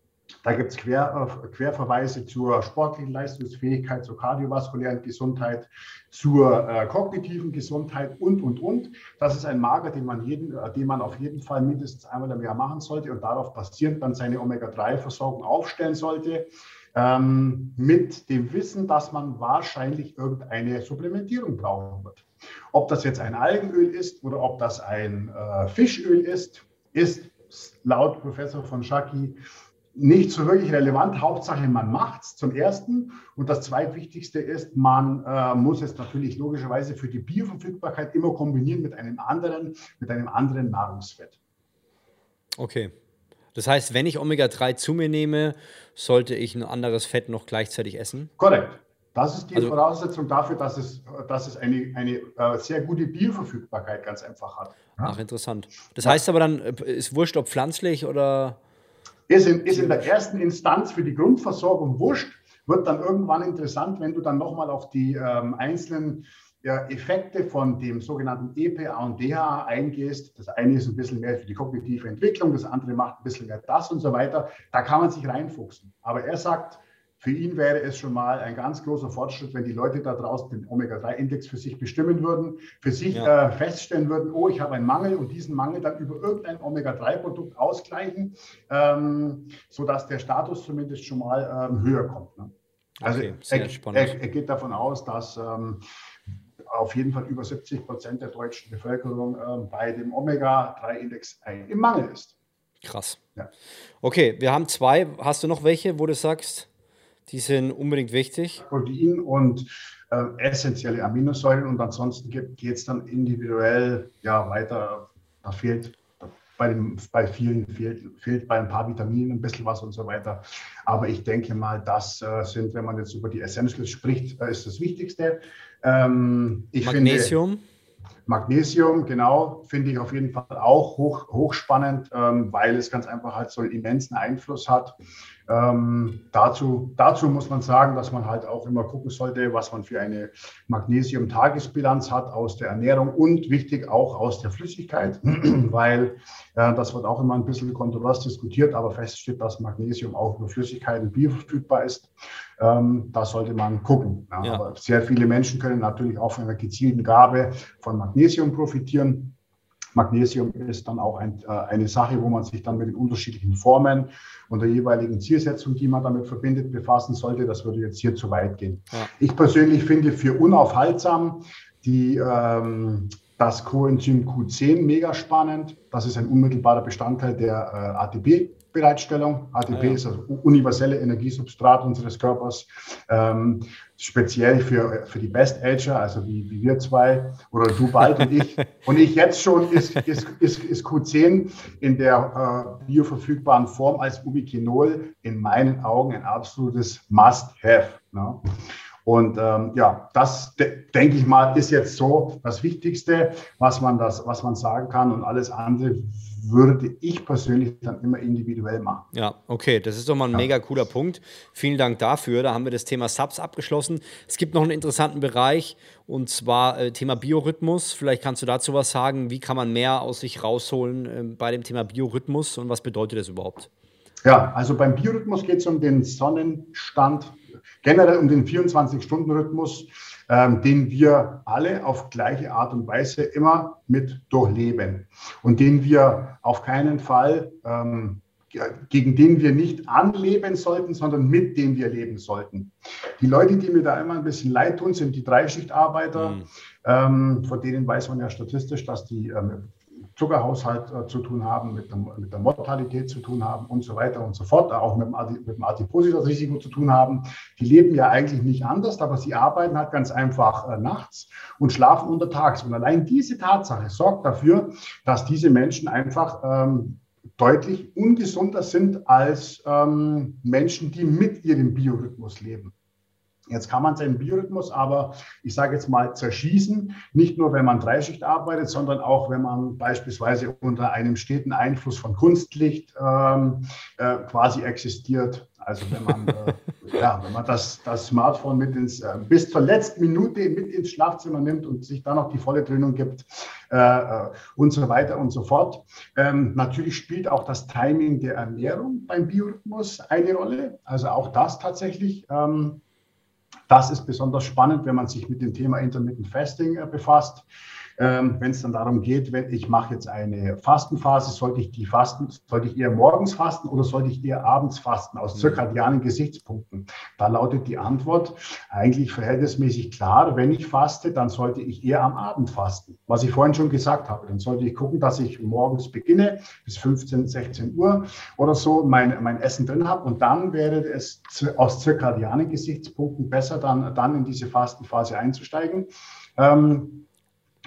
da gibt es Quer, äh, Querverweise zur sportlichen Leistungsfähigkeit, zur kardiovaskulären Gesundheit, zur äh, kognitiven Gesundheit und, und, und. Das ist ein Marker, den man, jeden, äh, den man auf jeden Fall mindestens einmal im Jahr machen sollte und darauf basierend dann seine Omega-3-Versorgung aufstellen sollte. Ähm, mit dem Wissen, dass man wahrscheinlich irgendeine Supplementierung brauchen wird. Ob das jetzt ein Algenöl ist oder ob das ein äh, Fischöl ist, ist laut Professor von Schacki nicht so wirklich relevant. Hauptsache, man macht es zum Ersten. Und das Zweitwichtigste ist, man äh, muss es natürlich logischerweise für die Bioverfügbarkeit immer kombinieren mit einem anderen, mit einem anderen Nahrungsfett. Okay. Das heißt, wenn ich Omega-3 zu mir nehme, sollte ich ein anderes Fett noch gleichzeitig essen? Korrekt. Das ist die also, Voraussetzung dafür, dass es, dass es eine, eine äh, sehr gute Bioverfügbarkeit ganz einfach hat. Ja? Ach, interessant. Das ja. heißt aber dann, äh, ist wurscht, ob pflanzlich oder ist in, ist in der ersten Instanz für die Grundversorgung wurscht, wird dann irgendwann interessant, wenn du dann nochmal auf die ähm, einzelnen ja, Effekte von dem sogenannten EPA und DHA eingehst. Das eine ist ein bisschen mehr für die kognitive Entwicklung, das andere macht ein bisschen mehr das und so weiter. Da kann man sich reinfuchsen. Aber er sagt, für ihn wäre es schon mal ein ganz großer Fortschritt, wenn die Leute da draußen den Omega-3-Index für sich bestimmen würden, für sich ja. äh, feststellen würden, oh, ich habe einen Mangel und diesen Mangel dann über irgendein Omega-3-Produkt ausgleichen, ähm, sodass der Status zumindest schon mal ähm, höher kommt. Ne? Also okay, er, er, er, geht davon aus, dass ähm, auf jeden Fall über 70 Prozent der deutschen Bevölkerung äh, bei dem Omega-3-Index im Mangel ist. Krass. Ja. Okay, wir haben zwei. Hast du noch welche, wo du sagst? Die sind unbedingt wichtig. Protein und äh, essentielle Aminosäuren und ansonsten geht es dann individuell ja weiter. Da fehlt bei, den, bei vielen fehlt, fehlt bei ein paar Vitaminen ein bisschen was und so weiter. Aber ich denke mal, das äh, sind, wenn man jetzt über die Essentials spricht, äh, ist das Wichtigste. Ähm, Magnesium? Magnesium, genau, finde ich auf jeden Fall auch hoch, hochspannend, ähm, weil es ganz einfach halt so einen immensen Einfluss hat. Ähm, dazu, dazu muss man sagen, dass man halt auch immer gucken sollte, was man für eine Magnesium-Tagesbilanz hat aus der Ernährung und wichtig auch aus der Flüssigkeit, [CLEARS THROAT] weil äh, das wird auch immer ein bisschen kontrovers diskutiert, aber feststeht, dass Magnesium auch über Flüssigkeiten bioverfügbar ist. Ähm, da sollte man gucken. Ja. Ja. Aber sehr viele Menschen können natürlich auch von einer gezielten Gabe von Magnesium profitieren. Magnesium ist dann auch ein, äh, eine Sache, wo man sich dann mit den unterschiedlichen Formen und der jeweiligen Zielsetzung, die man damit verbindet, befassen sollte. Das würde jetzt hier zu weit gehen. Ja. Ich persönlich finde für unaufhaltsam die, ähm, das Coenzym Q10 mega spannend. Das ist ein unmittelbarer Bestandteil der äh, ATP Bereitstellung. ATP ah, ja. ist das universelle Energiesubstrat unseres Körpers, ähm, speziell für, für die Best Ager, also wie, wie wir zwei oder du bald und ich. [LAUGHS] Und ich jetzt schon ist, ist, ist, ist Q10 in der äh, bioverfügbaren Form als Ubiquinol in meinen Augen ein absolutes Must-Have. Ne? Und ähm, ja, das de denke ich mal, ist jetzt so das Wichtigste, was man, das, was man sagen kann. Und alles andere würde ich persönlich dann immer individuell machen. Ja, okay, das ist doch mal ein ja. mega cooler Punkt. Vielen Dank dafür. Da haben wir das Thema Subs abgeschlossen. Es gibt noch einen interessanten Bereich und zwar äh, Thema Biorhythmus. Vielleicht kannst du dazu was sagen. Wie kann man mehr aus sich rausholen äh, bei dem Thema Biorhythmus und was bedeutet das überhaupt? Ja, also beim Biorhythmus geht es um den Sonnenstand, generell um den 24-Stunden-Rhythmus ähm, den wir alle auf gleiche Art und Weise immer mit durchleben und den wir auf keinen Fall ähm, gegen den wir nicht anleben sollten, sondern mit dem wir leben sollten. Die Leute, die mir da immer ein bisschen leid tun, sind die Dreischichtarbeiter. Mhm. Ähm, von denen weiß man ja statistisch, dass die ähm, Zuckerhaushalt äh, zu tun haben, mit, dem, mit, der Mortalität zu tun haben und so weiter und so fort, auch mit dem, mit dem Adipositas-Risiko zu tun haben. Die leben ja eigentlich nicht anders, aber sie arbeiten halt ganz einfach äh, nachts und schlafen untertags. Und allein diese Tatsache sorgt dafür, dass diese Menschen einfach ähm, deutlich ungesunder sind als ähm, Menschen, die mit ihrem Biorhythmus leben. Jetzt kann man seinen Biorhythmus aber, ich sage jetzt mal, zerschießen. Nicht nur, wenn man Dreischicht arbeitet, sondern auch, wenn man beispielsweise unter einem steten Einfluss von Kunstlicht ähm, äh, quasi existiert. Also wenn man, äh, [LAUGHS] ja, wenn man das, das Smartphone mit ins, äh, bis zur letzten Minute mit ins Schlafzimmer nimmt und sich dann noch die volle Dröhnung gibt äh, äh, und so weiter und so fort. Ähm, natürlich spielt auch das Timing der Ernährung beim Biorhythmus eine Rolle. Also auch das tatsächlich. Ähm, das ist besonders spannend, wenn man sich mit dem Thema Intermittent Fasting äh, befasst. Ähm, wenn es dann darum geht, wenn ich mache jetzt eine Fastenphase, sollte ich die fasten, sollte ich eher morgens fasten oder sollte ich eher abends fasten aus mhm. zirkadianen Gesichtspunkten? Da lautet die Antwort eigentlich verhältnismäßig klar. Wenn ich faste, dann sollte ich eher am Abend fasten. Was ich vorhin schon gesagt habe, dann sollte ich gucken, dass ich morgens beginne bis 15, 16 Uhr oder so mein, mein Essen drin habe und dann wäre es aus zirkadianen Gesichtspunkten besser, dann, dann in diese Fastenphase einzusteigen. Ähm,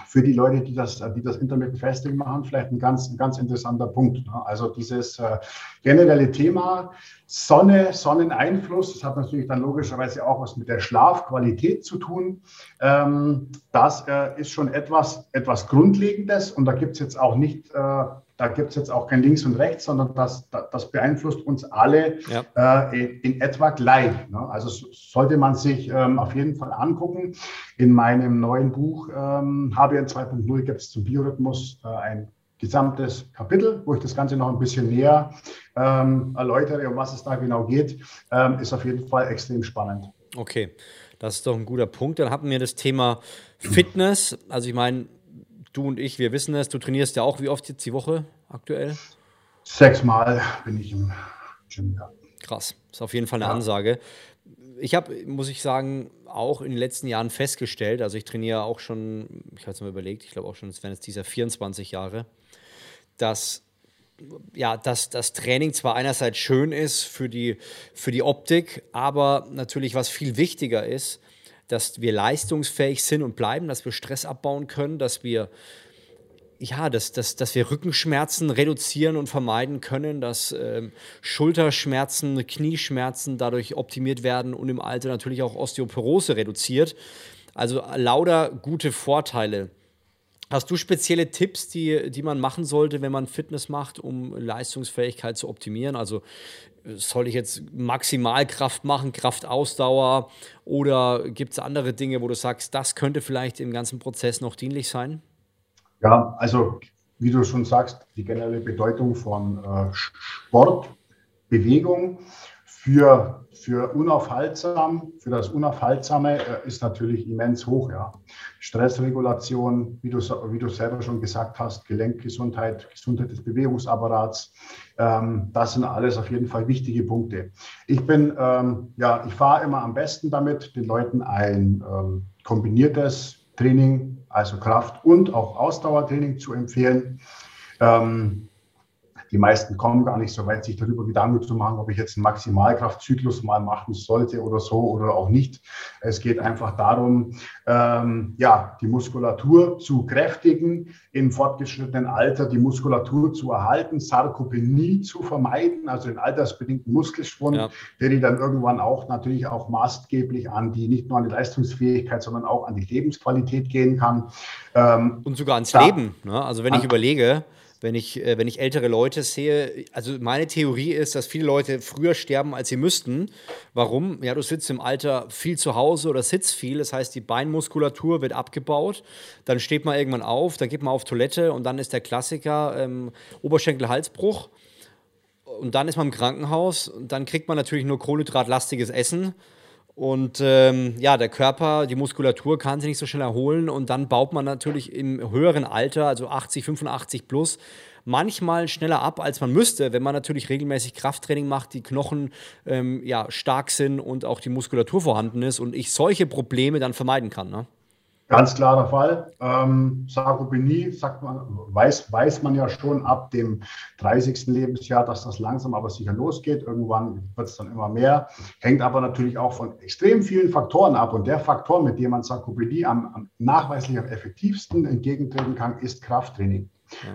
für die Leute, die das, die das Intermittent Fasting machen, vielleicht ein ganz, ein ganz interessanter Punkt. Ne? Also dieses äh, generelle Thema Sonne, Sonneneinfluss, das hat natürlich dann logischerweise auch was mit der Schlafqualität zu tun. Ähm, das äh, ist schon etwas, etwas Grundlegendes und da gibt es jetzt auch nicht äh, da gibt es jetzt auch kein Links und Rechts, sondern das, das beeinflusst uns alle ja. äh, in, in, etwa gleich. Ne? Also sollte man sich ähm, auf jeden Fall angucken. In meinem neuen Buch ähm, HBN 2.0 gibt es zum Biorhythmus äh, ein gesamtes Kapitel, wo ich das Ganze noch ein bisschen näher ähm, erläutere, um was es da genau geht. Ähm, ist auf jeden Fall extrem spannend. Okay, das ist doch ein guter Punkt. Dann hatten wir das Thema Fitness. Also ich meine, du und ich, wir wissen es, du trainierst ja auch wie oft jetzt die Woche aktuell? Sechsmal bin ich im Gym, ja. Krass, ist auf jeden Fall eine ja. Ansage. Ich habe, muss ich sagen, auch in den letzten Jahren festgestellt, also ich trainiere auch schon, ich habe es mal überlegt, ich glaube auch schon, es wären jetzt dieser 24 Jahre, dass ja, dass das Training zwar einerseits schön ist für die, für die Optik, aber natürlich was viel wichtiger ist, dass wir leistungsfähig sind und bleiben, dass wir Stress abbauen können, dass wir ja, dass, dass, dass wir Rückenschmerzen reduzieren und vermeiden können, dass ähm, Schulterschmerzen, Knieschmerzen dadurch optimiert werden und im Alter natürlich auch Osteoporose reduziert. Also lauter gute Vorteile. Hast du spezielle Tipps, die, die man machen sollte, wenn man Fitness macht, um Leistungsfähigkeit zu optimieren? Also soll ich jetzt Maximalkraft machen, Kraftausdauer oder gibt es andere Dinge, wo du sagst, das könnte vielleicht im ganzen Prozess noch dienlich sein? Ja, also wie du schon sagst, die generelle Bedeutung von äh, Sport, Bewegung für, für unaufhaltsam, für das Unaufhaltsame äh, ist natürlich immens hoch. Ja. Stressregulation, wie du, wie du selber schon gesagt hast, Gelenkgesundheit, Gesundheit des Bewegungsapparats, ähm, das sind alles auf jeden Fall wichtige Punkte. Ich bin, ähm, ja, ich fahre immer am besten damit, den Leuten ein ähm, kombiniertes Training, also Kraft- und auch Ausdauertraining zu empfehlen. Ähm, die meisten kommen gar nicht so weit, sich darüber Gedanken zu machen, ob ich jetzt einen Maximalkraftzyklus mal machen sollte oder so oder auch nicht. Es geht einfach darum, ähm, ja, die Muskulatur zu kräftigen, im fortgeschrittenen Alter die Muskulatur zu erhalten, Sarkopenie zu vermeiden, also den altersbedingten Muskelschwund, ja. der die dann irgendwann auch natürlich auch maßgeblich an die, nicht nur an die Leistungsfähigkeit, sondern auch an die Lebensqualität gehen kann. Ähm, Und sogar ans da, Leben. Ne? Also wenn ich überlege, wenn ich, äh, wenn ich ältere Leute sehe. Also meine Theorie ist, dass viele Leute früher sterben, als sie müssten. Warum? Ja, du sitzt im Alter viel zu Hause oder sitzt viel. Das heißt, die Beinmuskulatur wird abgebaut. Dann steht man irgendwann auf, dann geht man auf Toilette und dann ist der Klassiker ähm, Oberschenkel-Halsbruch. Und dann ist man im Krankenhaus und dann kriegt man natürlich nur kohlenhydratlastiges Essen und ähm, ja, der Körper, die Muskulatur kann sich nicht so schnell erholen und dann baut man natürlich im höheren Alter, also 80, 85 plus, manchmal schneller ab, als man müsste, wenn man natürlich regelmäßig Krafttraining macht, die Knochen ähm, ja, stark sind und auch die Muskulatur vorhanden ist und ich solche Probleme dann vermeiden kann. Ne? Ganz klarer Fall. Ähm, Sarkopenie, sagt man, weiß, weiß man ja schon ab dem 30. Lebensjahr, dass das langsam aber sicher losgeht. Irgendwann wird es dann immer mehr. Hängt aber natürlich auch von extrem vielen Faktoren ab. Und der Faktor, mit dem man Sarkopenie am, am nachweislich am effektivsten entgegentreten kann, ist Krafttraining.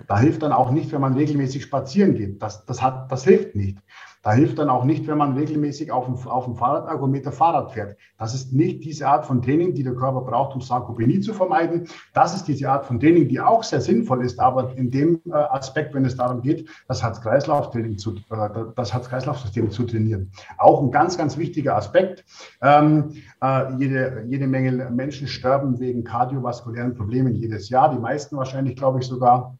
Da hilft dann auch nicht, wenn man regelmäßig spazieren geht. Das, das, hat, das hilft nicht. Da hilft dann auch nicht, wenn man regelmäßig auf dem, auf dem Fahrradergometer Fahrrad fährt. Das ist nicht diese Art von Training, die der Körper braucht, um Sarkopenie zu vermeiden. Das ist diese Art von Training, die auch sehr sinnvoll ist, aber in dem äh, Aspekt, wenn es darum geht, das Herz-Kreislauf-Training zu, äh, das Herz-Kreislauf-System zu trainieren. Auch ein ganz, ganz wichtiger Aspekt. Ähm, äh, jede, jede Menge Menschen sterben wegen kardiovaskulären Problemen jedes Jahr. Die meisten wahrscheinlich, glaube ich, sogar.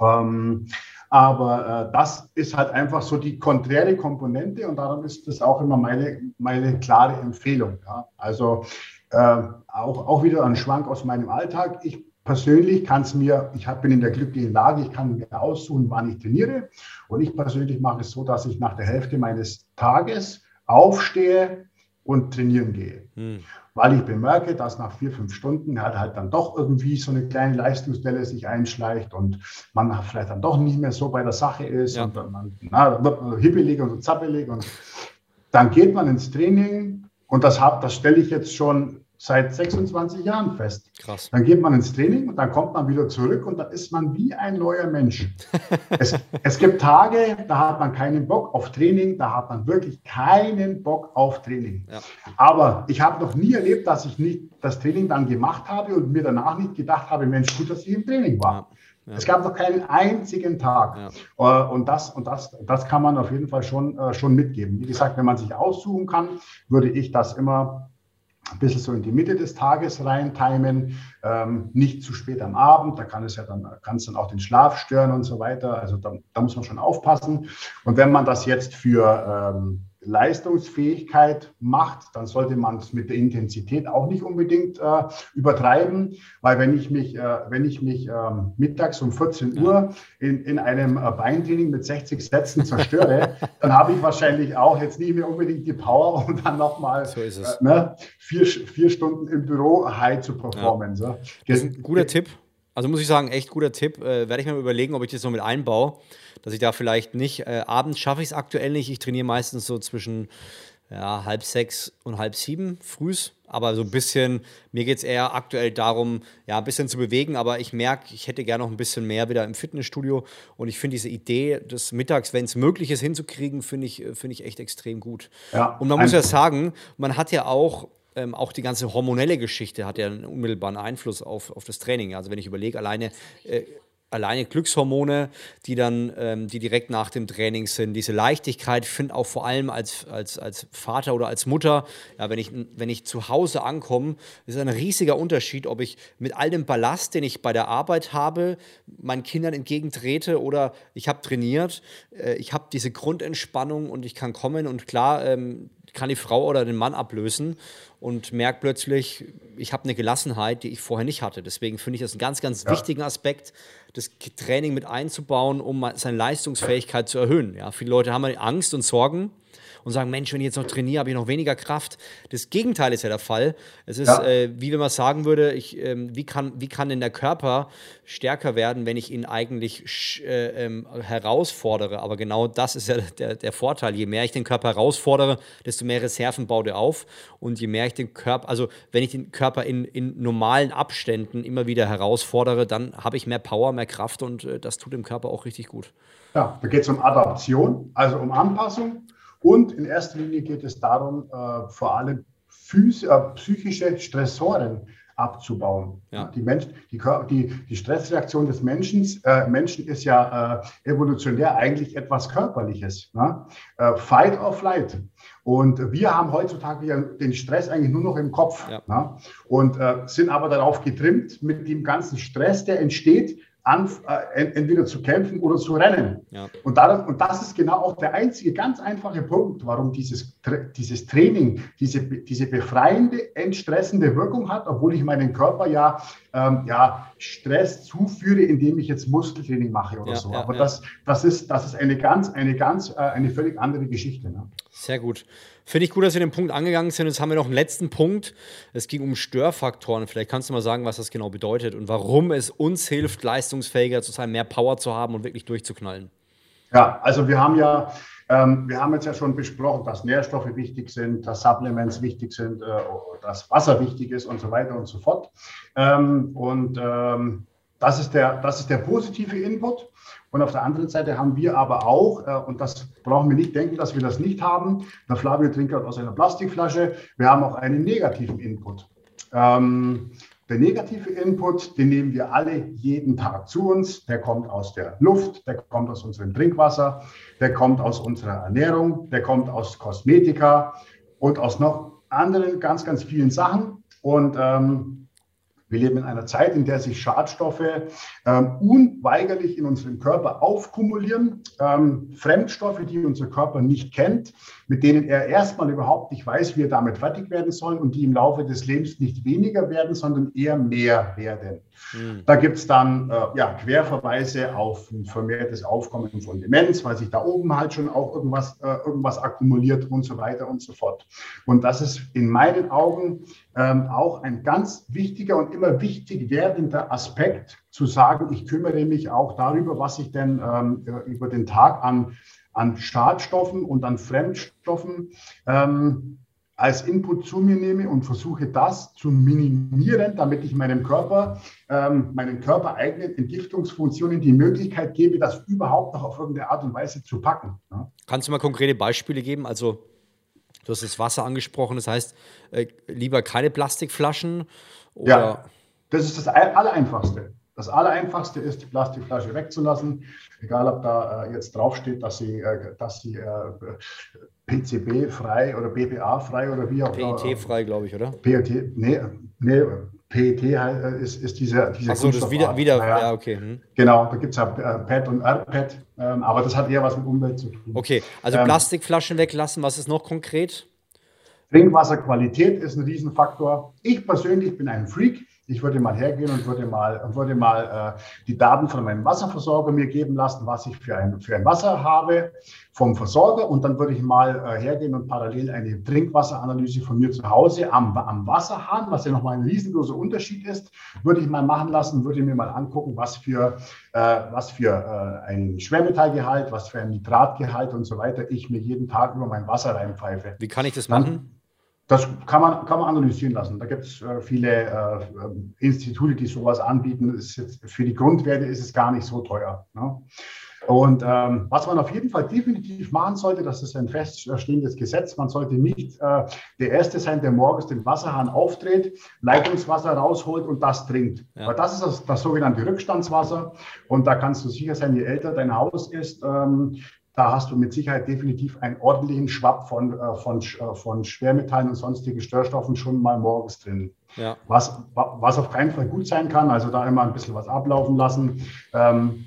Ähm, aber äh, das ist halt einfach so die konträre Komponente und darum ist das auch immer meine, meine klare Empfehlung. Ja. Also äh, auch, auch wieder ein Schwank aus meinem Alltag. Ich persönlich kann es mir, ich bin in der glücklichen Lage, ich kann mir aussuchen, wann ich trainiere. Und ich persönlich mache es so, dass ich nach der Hälfte meines Tages aufstehe und trainieren gehe. Hm weil ich bemerke, dass nach vier, fünf Stunden halt, halt dann doch irgendwie so eine kleine Leistungsstelle sich einschleicht und man vielleicht dann doch nicht mehr so bei der Sache ist ja. und dann man, na, wird man hippelig und so zappelig und dann geht man ins Training und das, das stelle ich jetzt schon seit 26 Jahren fest. Krass. Dann geht man ins Training und dann kommt man wieder zurück und dann ist man wie ein neuer Mensch. [LAUGHS] es, es, gibt Tage, da hat man keinen Bock auf Training, da hat man wirklich keinen Bock auf Training. Ja. Aber ich habe noch nie erlebt, dass ich nicht das Training dann gemacht habe und mir danach nicht gedacht habe, Mensch, gut, dass ich im Training war. Ja. Ja. Es gab noch keinen einzigen Tag. Ja. Äh, und, das, und das, das kann man auf jeden Fall schon, äh, schon mitgeben. Wie gesagt, wenn man sich aussuchen kann, würde ich das immer ein bisschen so in die Mitte des Tages rein timen, ähm, nicht zu spät am Abend, da kann es ja dann, kann es dann auch den Schlaf stören und so weiter. Also da, da muss man schon aufpassen. Und wenn man das jetzt für ähm, Leistungsfähigkeit macht, dann sollte man es mit der Intensität auch nicht unbedingt äh, übertreiben, weil wenn ich mich, äh, wenn ich mich äh, mittags um 14 Uhr in, in einem äh, Beintraining mit 60 Sätzen zerstöre, [LAUGHS] dann habe ich wahrscheinlich auch jetzt nicht mehr unbedingt die Power, [LAUGHS] um dann nochmal so äh, ne, vier, vier Stunden im Büro high zu performen. Ja. So. Das ist ein guter Tipp. Also muss ich sagen, echt guter Tipp. Äh, werde ich mir überlegen, ob ich das noch mit einbaue dass ich da vielleicht nicht, äh, abends schaffe ich es aktuell nicht. Ich trainiere meistens so zwischen ja, halb sechs und halb sieben frühs. Aber so ein bisschen, mir geht es eher aktuell darum, ja, ein bisschen zu bewegen. Aber ich merke, ich hätte gerne noch ein bisschen mehr wieder im Fitnessstudio. Und ich finde diese Idee des Mittags, wenn es möglich ist, hinzukriegen, finde ich, find ich echt extrem gut. Ja, und man muss ja sagen, man hat ja auch ähm, auch die ganze hormonelle Geschichte hat ja einen unmittelbaren Einfluss auf, auf das Training. Also wenn ich überlege, alleine äh, alleine Glückshormone, die dann, ähm, die direkt nach dem Training sind. Diese Leichtigkeit finde auch vor allem als, als, als Vater oder als Mutter, ja, wenn, ich, wenn ich zu Hause ankomme, ist ein riesiger Unterschied, ob ich mit all dem Ballast, den ich bei der Arbeit habe, meinen Kindern entgegentrete oder ich habe trainiert, äh, ich habe diese Grundentspannung und ich kann kommen und klar, ähm, kann die Frau oder den Mann ablösen und merke plötzlich, ich habe eine Gelassenheit, die ich vorher nicht hatte. Deswegen finde ich das einen ganz, ganz ja. wichtigen Aspekt, das Training mit einzubauen, um seine Leistungsfähigkeit zu erhöhen. Ja, viele Leute haben Angst und Sorgen und sagen, Mensch, wenn ich jetzt noch trainiere, habe ich noch weniger Kraft. Das Gegenteil ist ja der Fall. Es ist, ja. äh, wie wenn man sagen würde, ich, ähm, wie, kann, wie kann denn der Körper stärker werden, wenn ich ihn eigentlich äh, ähm, herausfordere? Aber genau das ist ja der, der Vorteil. Je mehr ich den Körper herausfordere, desto mehr Reserven baut er auf. Und je mehr ich den Körper, also wenn ich den Körper in, in normalen Abständen immer wieder herausfordere, dann habe ich mehr Power, mehr Kraft und äh, das tut dem Körper auch richtig gut. Ja, da geht es um Adaption, also um Anpassung. Und in erster Linie geht es darum, äh, vor allem phys äh, psychische Stressoren abzubauen. Ja. Die, Mensch, die, die, die, Stressreaktion des Menschen, äh, Menschen ist ja äh, evolutionär eigentlich etwas Körperliches. Ne? Äh, fight or flight. Und wir haben heutzutage den Stress eigentlich nur noch im Kopf. Ja. Ne? Und äh, sind aber darauf getrimmt, mit dem ganzen Stress, der entsteht, an, äh, entweder zu kämpfen oder zu rennen. Ja. Und, daran, und das ist genau auch der einzige ganz einfache Punkt, warum dieses, dieses Training diese, diese befreiende, entstressende Wirkung hat, obwohl ich meinen Körper ja, ähm, ja Stress zuführe, indem ich jetzt Muskeltraining mache oder ja, so. Aber Das, das, ist, das ist eine ganz, eine ganz, äh, eine völlig andere Geschichte. Ne? Sehr gut. Finde ich gut, dass wir den Punkt angegangen sind. Jetzt haben wir noch einen letzten Punkt. Es ging um Störfaktoren. Vielleicht kannst du mal sagen, was das genau bedeutet und warum es uns hilft, leistungsfähiger zu sein, mehr Power zu haben und wirklich durchzuknallen. Ja, also wir haben ja, ähm, wir haben jetzt ja schon besprochen, dass Nährstoffe wichtig sind, dass Supplements wichtig sind, äh, dass Wasser wichtig ist und so weiter und so fort. Ähm, und ähm, das, ist der, das ist der positive Input. Und auf der anderen Seite haben wir aber auch, äh, und das brauchen wir nicht denken, dass wir das nicht haben, der Flavio trinkt aus einer Plastikflasche, wir haben auch einen negativen Input. Ähm, der negative Input, den nehmen wir alle jeden Tag zu uns. Der kommt aus der Luft, der kommt aus unserem Trinkwasser, der kommt aus unserer Ernährung, der kommt aus Kosmetika und aus noch anderen ganz, ganz vielen Sachen. Und ähm, wir leben in einer Zeit, in der sich Schadstoffe ähm, unweigerlich in unserem Körper aufkumulieren. Ähm, Fremdstoffe, die unser Körper nicht kennt, mit denen er erstmal überhaupt nicht weiß, wie er damit fertig werden soll und die im Laufe des Lebens nicht weniger werden, sondern eher mehr werden. Mhm. Da gibt es dann äh, ja, Querverweise auf ein vermehrtes Aufkommen von Demenz, weil sich da oben halt schon auch irgendwas, äh, irgendwas akkumuliert und so weiter und so fort. Und das ist in meinen Augen ähm, auch ein ganz wichtiger und immer wichtig werdender Aspekt, zu sagen, ich kümmere mich auch darüber, was ich denn ähm, über den Tag an, an Schadstoffen und an Fremdstoffen ähm, als Input zu mir nehme und versuche das zu minimieren, damit ich meinem Körper, ähm, meinen körpereigenen Entgiftungsfunktionen die Möglichkeit gebe, das überhaupt noch auf irgendeine Art und Weise zu packen. Ja. Kannst du mal konkrete Beispiele geben? Also du hast das Wasser angesprochen, das heißt äh, lieber keine Plastikflaschen? Oder? Ja, das ist das Allereinfachste. Das Allereinfachste ist, die Plastikflasche wegzulassen, egal ob da äh, jetzt draufsteht, dass sie, äh, dass sie äh, PCB-frei oder BPA-frei oder wie auch immer. PET-frei, glaube ich, oder? PET, nee, nee PET äh, ist, ist dieser, dieser Achso, das wieder, wieder naja, ja, okay. Hm. Genau, da gibt es ja äh, PET und RPET, ähm, aber das hat eher was mit Umwelt zu tun. Okay, also ähm, Plastikflaschen weglassen, was ist noch konkret? Trinkwasserqualität ist ein Riesenfaktor. Ich persönlich bin ein Freak. Ich würde mal hergehen und würde mal, würde mal äh, die Daten von meinem Wasserversorger mir geben lassen, was ich für ein, für ein Wasser habe vom Versorger. Und dann würde ich mal äh, hergehen und parallel eine Trinkwasseranalyse von mir zu Hause am, am Wasserhahn, was ja nochmal ein riesengroßer Unterschied ist, würde ich mal machen lassen, würde mir mal angucken, was für, äh, was für äh, ein Schwermetallgehalt, was für ein Nitratgehalt und so weiter ich mir jeden Tag über mein Wasser reinpfeife. Wie kann ich das machen? Dann, das kann man, kann man analysieren lassen. Da gibt es äh, viele äh, Institute, die sowas anbieten. Jetzt, für die Grundwerte ist es gar nicht so teuer. Ne? Und ähm, was man auf jeden Fall definitiv machen sollte, das ist ein feststehendes Gesetz, man sollte nicht äh, der Erste sein, der morgens den Wasserhahn aufdreht, Leitungswasser rausholt und das trinkt. Ja. Weil das ist das, das, sogenannte Rückstandswasser. Und da kannst du sicher sein, je älter dein Haus ist, ähm, da hast du mit Sicherheit definitiv einen ordentlichen Schwapp von, äh, von, äh, von Schwermetallen und sonstigen Störstoffen schon mal morgens drin. Ja. Was, was auf keinen Fall gut sein kann, also da immer ein bisschen was ablaufen lassen. Ähm,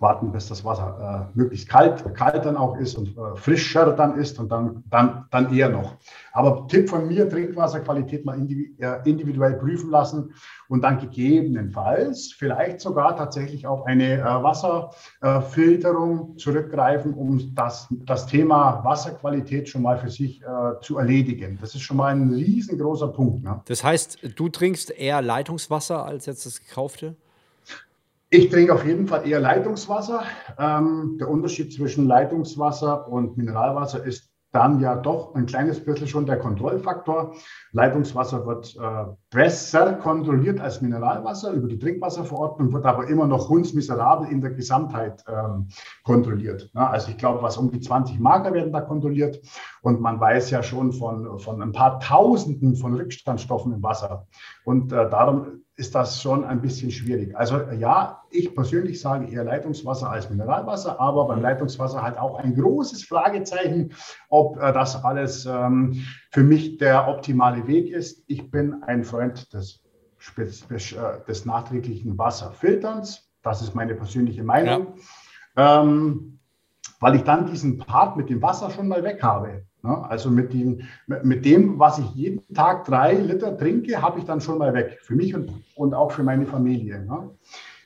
warten, bis das Wasser äh, möglichst kalt, kalt dann auch ist und äh, frischer dann ist und dann, dann, dann eher noch. Aber Tipp von mir, Trinkwasserqualität mal äh, individuell prüfen lassen und dann gegebenenfalls vielleicht sogar tatsächlich auf eine äh, Wasserfilterung zurückgreifen, um das, das Thema Wasserqualität schon mal für sich äh, zu erledigen. Das ist schon mal ein riesengroßer Punkt. Ne? Das heißt, du trinkst eher Leitungswasser als jetzt das gekaufte? Ich trinke auf jeden Fall eher Leitungswasser. Ähm, der Unterschied zwischen Leitungswasser und Mineralwasser ist dann ja doch ein kleines bisschen schon der Kontrollfaktor. Leitungswasser wird äh, besser kontrolliert als Mineralwasser über die Trinkwasserverordnung, wird aber immer noch hundsmiserabel in der Gesamtheit ähm, kontrolliert. Ja, also ich glaube, was um die 20 Marker werden da kontrolliert und man weiß ja schon von, von ein paar Tausenden von Rückstandstoffen im Wasser. Und äh, darum ist das schon ein bisschen schwierig. Also ja, ich persönlich sage eher Leitungswasser als Mineralwasser, aber beim Leitungswasser halt auch ein großes Fragezeichen, ob äh, das alles ähm, für mich der optimale Weg ist. Ich bin ein Freund des, äh, des nachträglichen Wasserfilterns. Das ist meine persönliche Meinung. Ja. Ähm, weil ich dann diesen Part mit dem Wasser schon mal weg habe. Ne? Also mit dem, mit dem, was ich jeden Tag drei Liter trinke, habe ich dann schon mal weg. Für mich und, und auch für meine Familie. Ne?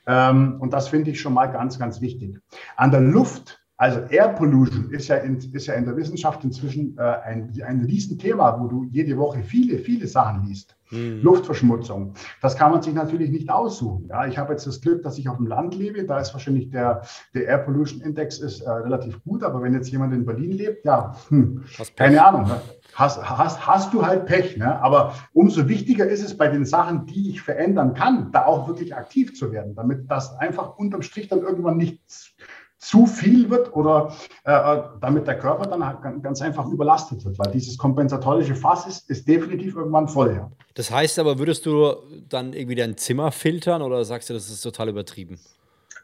Ähm, und das finde ich schon mal ganz, ganz wichtig. An der Luft also Air Pollution ist ja in, ist ja in der Wissenschaft inzwischen äh, ein, ein Riesenthema, wo du jede Woche viele, viele Sachen liest. Mhm. Luftverschmutzung. Das kann man sich natürlich nicht aussuchen. Ja, ich habe jetzt das Glück, dass ich auf dem Land lebe. Da ist wahrscheinlich der, der Air Pollution Index ist, äh, relativ gut. Aber wenn jetzt jemand in Berlin lebt, ja, hm, keine Ahnung. Ne? Hast, hast, hast du halt Pech. Ne? Aber umso wichtiger ist es bei den Sachen, die ich verändern kann, da auch wirklich aktiv zu werden, damit das einfach unterm Strich dann irgendwann nichts zu viel wird oder äh, äh, damit der Körper dann halt ganz einfach überlastet wird, weil dieses kompensatorische Fass ist, ist definitiv irgendwann voll. Ja. Das heißt aber, würdest du dann irgendwie dein Zimmer filtern oder sagst du, das ist total übertrieben?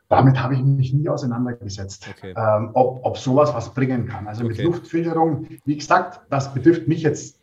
Damit habe ich mich nie auseinandergesetzt, okay. ähm, ob, ob sowas was bringen kann. Also okay. mit Luftfilterung, wie gesagt, das betrifft mich jetzt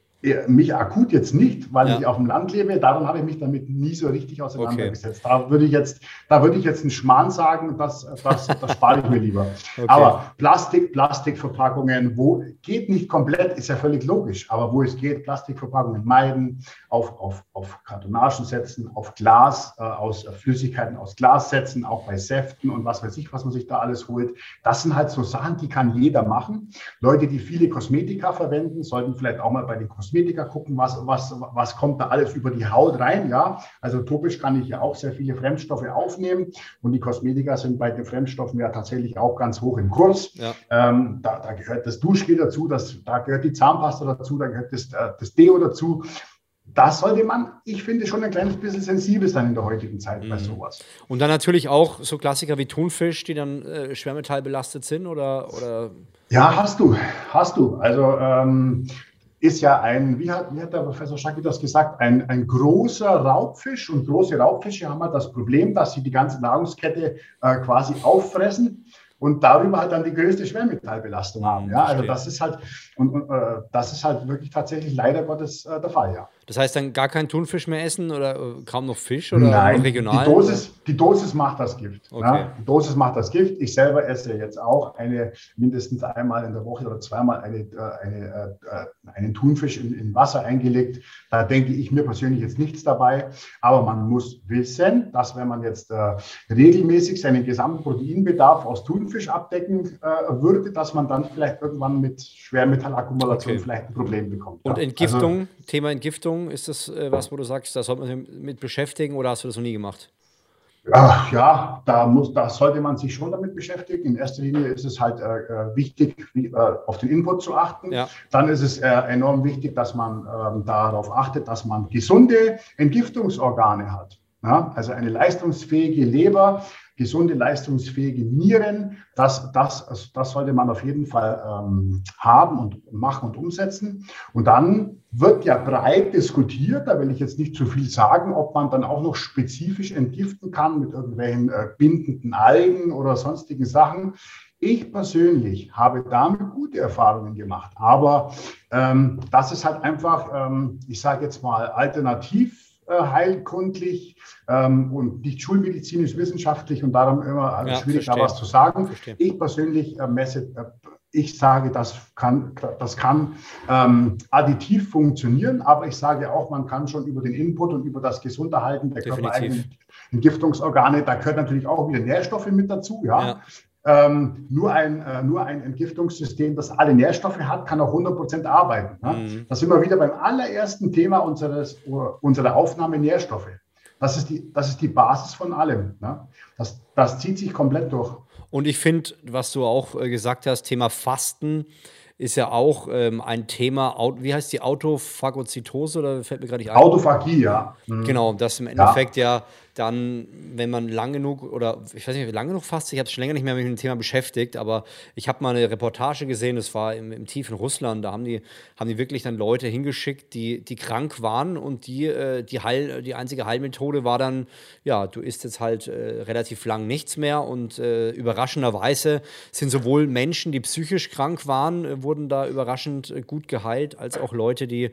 mich akut jetzt nicht, weil ja. ich auf dem Land lebe. Darum habe ich mich damit nie so richtig auseinandergesetzt. Okay. Da würde ich jetzt, da würde ich jetzt einen Schmarrn sagen, das, das, das spare ich mir lieber. [LAUGHS] Okay. Aber Plastik, Plastikverpackungen, wo geht nicht komplett, ist ja völlig logisch. Aber wo es geht, Plastikverpackungen meiden, auf, auf, auf Kartonagen setzen, auf Glas, äh, aus Flüssigkeiten aus Glas setzen, auch bei Säften und was weiß ich, was man sich da alles holt. Das sind halt so Sachen, die kann jeder machen. Leute, die viele Kosmetika verwenden, sollten vielleicht auch mal bei den Kosmetika Kosmetika gucken, was, was, was kommt da alles über die Haut rein. Ja, also topisch kann ich ja auch sehr viele Fremdstoffe aufnehmen und die Kosmetika sind bei den Fremdstoffen ja tatsächlich auch ganz hoch im Kurs. Ja. Ähm, da, da, gehört das Duschgel dazu, das, da gehört die Zahnpasta dazu, da gehört das, äh, das Deo dazu das sollte man, ich finde, schon ein kleines bisschen sensibel sein in der heutigen Zeit mhm. bei sowas. Und dann natürlich auch so Klassiker wie Thunfisch, die dann äh, schwermetallbelastet sind, oder, oder? Ja, hast du, hast du. Also ähm, ist ja ein, wie hat, wie hat der Professor Schacki das gesagt, ein, ein großer Raubfisch. Und große Raubfische haben halt das Problem, dass sie die ganze Nahrungskette äh, quasi auffressen und darüber halt dann die größte Schwermetallbelastung haben. Ja, also das ist halt, und, und äh, das ist halt wirklich tatsächlich leider Gottes äh, der Fall, ja. Das heißt dann gar kein Thunfisch mehr essen oder äh, kaum noch Fisch oder Nein, regional? Die Dosis, die Dosis macht das Gift. Okay. Ja? Die Dosis macht das Gift. Ich selber esse jetzt auch eine mindestens einmal in der Woche oder zweimal eine, äh, eine, äh, einen Thunfisch in, in Wasser eingelegt. Da denke ich mir persönlich jetzt nichts dabei. Aber man muss wissen, dass wenn man jetzt äh, regelmäßig seinen gesamten Proteinbedarf aus Thunfisch abdecken äh, würde, dass man dann vielleicht irgendwann mit Schwermetallakkumulation okay. vielleicht ein Problem bekommt. Und Entgiftung, also, Thema Entgiftung Richtung? Ist das äh, was, wo du sagst, da sollte man sich mit beschäftigen oder hast du das noch nie gemacht? Ach, ja, da, muss, da sollte man sich schon damit beschäftigen. In erster Linie ist es halt äh, äh wichtig, wie, äh, auf den Input zu achten. Ja. Dann ist es äh, enorm wichtig, dass man ähm, darauf achtet, dass man gesunde Entgiftungsorgane hat. Ja, also eine leistungsfähige Leber gesunde, leistungsfähige Nieren. Das, das, also das sollte man auf jeden Fall ähm, haben und machen und umsetzen. Und dann wird ja breit diskutiert, da will ich jetzt nicht zu viel sagen, ob man dann auch noch spezifisch entgiften kann mit irgendwelchen äh, bindenden Algen oder sonstigen Sachen. Ich persönlich habe damit gute Erfahrungen gemacht, aber ähm, das ist halt einfach, ähm, ich sage jetzt mal, alternativ heilkundlich ähm, und nicht schulmedizinisch wissenschaftlich und darum immer äh, ja, schwierig verstehe. da was zu sagen. Verstehe. Ich persönlich äh, messe, äh, ich sage, das kann, das kann ähm, additiv funktionieren, aber ich sage auch, man kann schon über den Input und über das Gesunderhalten der körpereigenen Entgiftungsorgane, da gehört natürlich auch wieder Nährstoffe mit dazu, ja. ja. Ähm, nur, ein, äh, nur ein Entgiftungssystem, das alle Nährstoffe hat, kann auch 100 Prozent arbeiten. Ne? Mhm. Da sind wir wieder beim allerersten Thema unseres, unserer Aufnahme Nährstoffe. Das ist die, das ist die Basis von allem. Ne? Das, das zieht sich komplett durch. Und ich finde, was du auch äh, gesagt hast, Thema Fasten ist ja auch ähm, ein Thema, wie heißt die Autophagozytose oder fällt mir gerade nicht ein? Autophagie, ja. Mhm. Genau, das im Endeffekt ja. ja dann, wenn man lang genug oder ich weiß nicht, wie lange genug fasst, ich habe es schon länger nicht mehr mit dem Thema beschäftigt, aber ich habe mal eine Reportage gesehen, das war im, im, tiefen Russland, da haben die, haben die wirklich dann Leute hingeschickt, die, die krank waren und die, äh, die, Heil, die einzige Heilmethode war dann, ja, du isst jetzt halt äh, relativ lang nichts mehr und äh, überraschenderweise sind sowohl Menschen, die psychisch krank waren, äh, wurden da überraschend äh, gut geheilt, als auch Leute, die,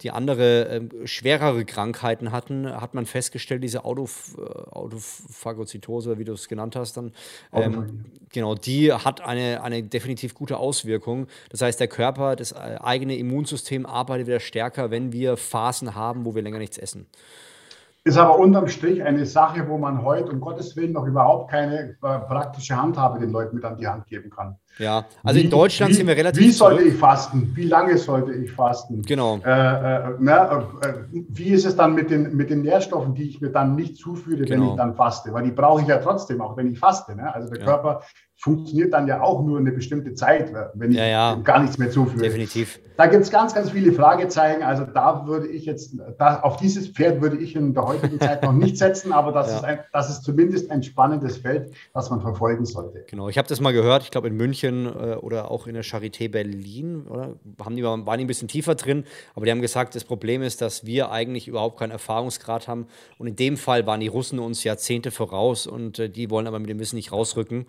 die andere ähm, schwerere Krankheiten hatten, hat man festgestellt, diese Auto äh, Autophagozytose, wie du es genannt hast, dann, ähm, genau, die hat eine, eine definitiv gute Auswirkung. Das heißt, der Körper, das äh, eigene Immunsystem arbeitet wieder stärker, wenn wir Phasen haben, wo wir länger nichts essen. Ist aber unterm Strich eine Sache, wo man heute um Gottes Willen noch überhaupt keine äh, praktische Handhabe den Leuten mit an die Hand geben kann. Ja, also wie, in Deutschland wie, sind wir relativ. Wie sollte zurück. ich fasten? Wie lange sollte ich fasten? Genau. Äh, äh, na, äh, wie ist es dann mit den, mit den Nährstoffen, die ich mir dann nicht zuführe, genau. wenn ich dann faste? Weil die brauche ich ja trotzdem, auch wenn ich faste. Ne? Also der ja. Körper funktioniert dann ja auch nur eine bestimmte Zeit, wenn ich ja, ja. gar nichts mehr zuführe. Definitiv. Da gibt es ganz, ganz viele Fragezeichen. Also da würde ich jetzt, da, auf dieses Pferd würde ich in der heutigen Zeit noch nicht setzen, aber das, ja. ist ein, das ist zumindest ein spannendes Feld, das man verfolgen sollte. Genau, ich habe das mal gehört, ich glaube in München äh, oder auch in der Charité Berlin, oder? Haben die, waren die ein bisschen tiefer drin, aber die haben gesagt, das Problem ist, dass wir eigentlich überhaupt keinen Erfahrungsgrad haben. Und in dem Fall waren die Russen uns Jahrzehnte voraus und äh, die wollen aber mit dem Wissen nicht rausrücken.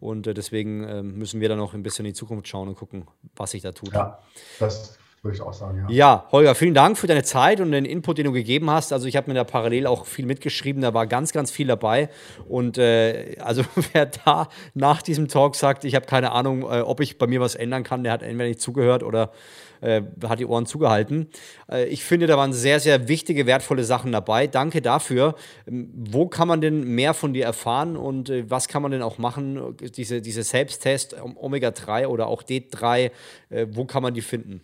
Und äh, deswegen äh, müssen wir dann noch ein bisschen in die Zukunft schauen und gucken, was sich da tut. Ja, das würde ich auch sagen, ja. Ja, Holger, vielen Dank für deine Zeit und den Input, den du gegeben hast. Also ich habe mir da parallel auch viel mitgeschrieben, da war ganz, ganz viel dabei. Und äh, also [LAUGHS] wer da nach diesem Talk sagt, ich habe keine Ahnung, äh, ob ich bei mir was ändern kann, der hat entweder nicht zugehört oder äh, hat die Ohren zugehalten. Äh, ich finde, da waren sehr, sehr wichtige, wertvolle Sachen dabei. Danke dafür. Ähm, wo kann man denn mehr von dir erfahren und äh, was kann man denn auch machen? Diese, diese Selbsttest, Omega-3 oder auch D3, äh, wo kann man die finden?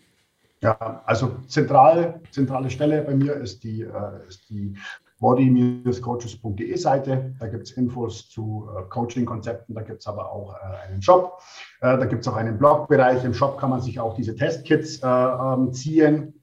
Ja, also zentral, zentrale Stelle bei mir ist die, äh, ist die body-coaches.de Seite. Da gibt es Infos zu äh, Coaching-Konzepten, da gibt es aber auch äh, einen Shop. Äh, da gibt es auch einen Blogbereich. Im Shop kann man sich auch diese Testkits äh, ähm, ziehen.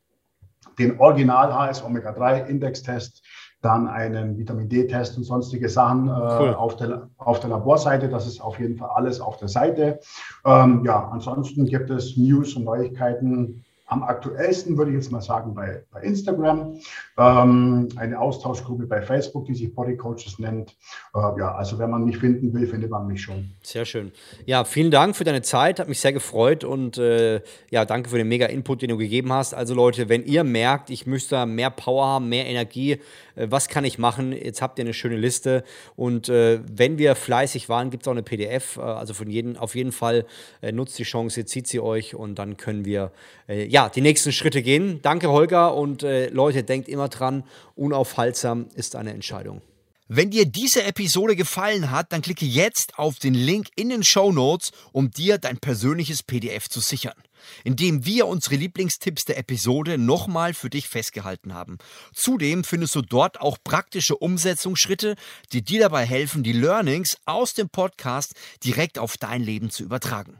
Den Original HS Omega 3 Index-Test, dann einen Vitamin D-Test und sonstige Sachen äh, cool. auf, der, auf der Laborseite. Das ist auf jeden Fall alles auf der Seite. Ähm, ja, ansonsten gibt es News und Neuigkeiten am aktuellsten würde ich jetzt mal sagen bei, bei Instagram, ähm, eine Austauschgruppe bei Facebook, die sich Body Coaches nennt. Äh, ja, also wenn man mich finden will, findet man mich schon. Sehr schön. Ja, vielen Dank für deine Zeit, hat mich sehr gefreut und äh, ja, danke für den mega Input, den du gegeben hast. Also Leute, wenn ihr merkt, ich müsste mehr Power haben, mehr Energie, äh, was kann ich machen? Jetzt habt ihr eine schöne Liste und äh, wenn wir fleißig waren, gibt es auch eine PDF. Äh, also von jedem, auf jeden Fall äh, nutzt die Chance, zieht sie euch und dann können wir ja ja, die nächsten Schritte gehen. Danke, Holger. Und äh, Leute, denkt immer dran, unaufhaltsam ist eine Entscheidung. Wenn dir diese Episode gefallen hat, dann klicke jetzt auf den Link in den Show Notes, um dir dein persönliches PDF zu sichern, indem wir unsere Lieblingstipps der Episode nochmal für dich festgehalten haben. Zudem findest du dort auch praktische Umsetzungsschritte, die dir dabei helfen, die Learnings aus dem Podcast direkt auf dein Leben zu übertragen.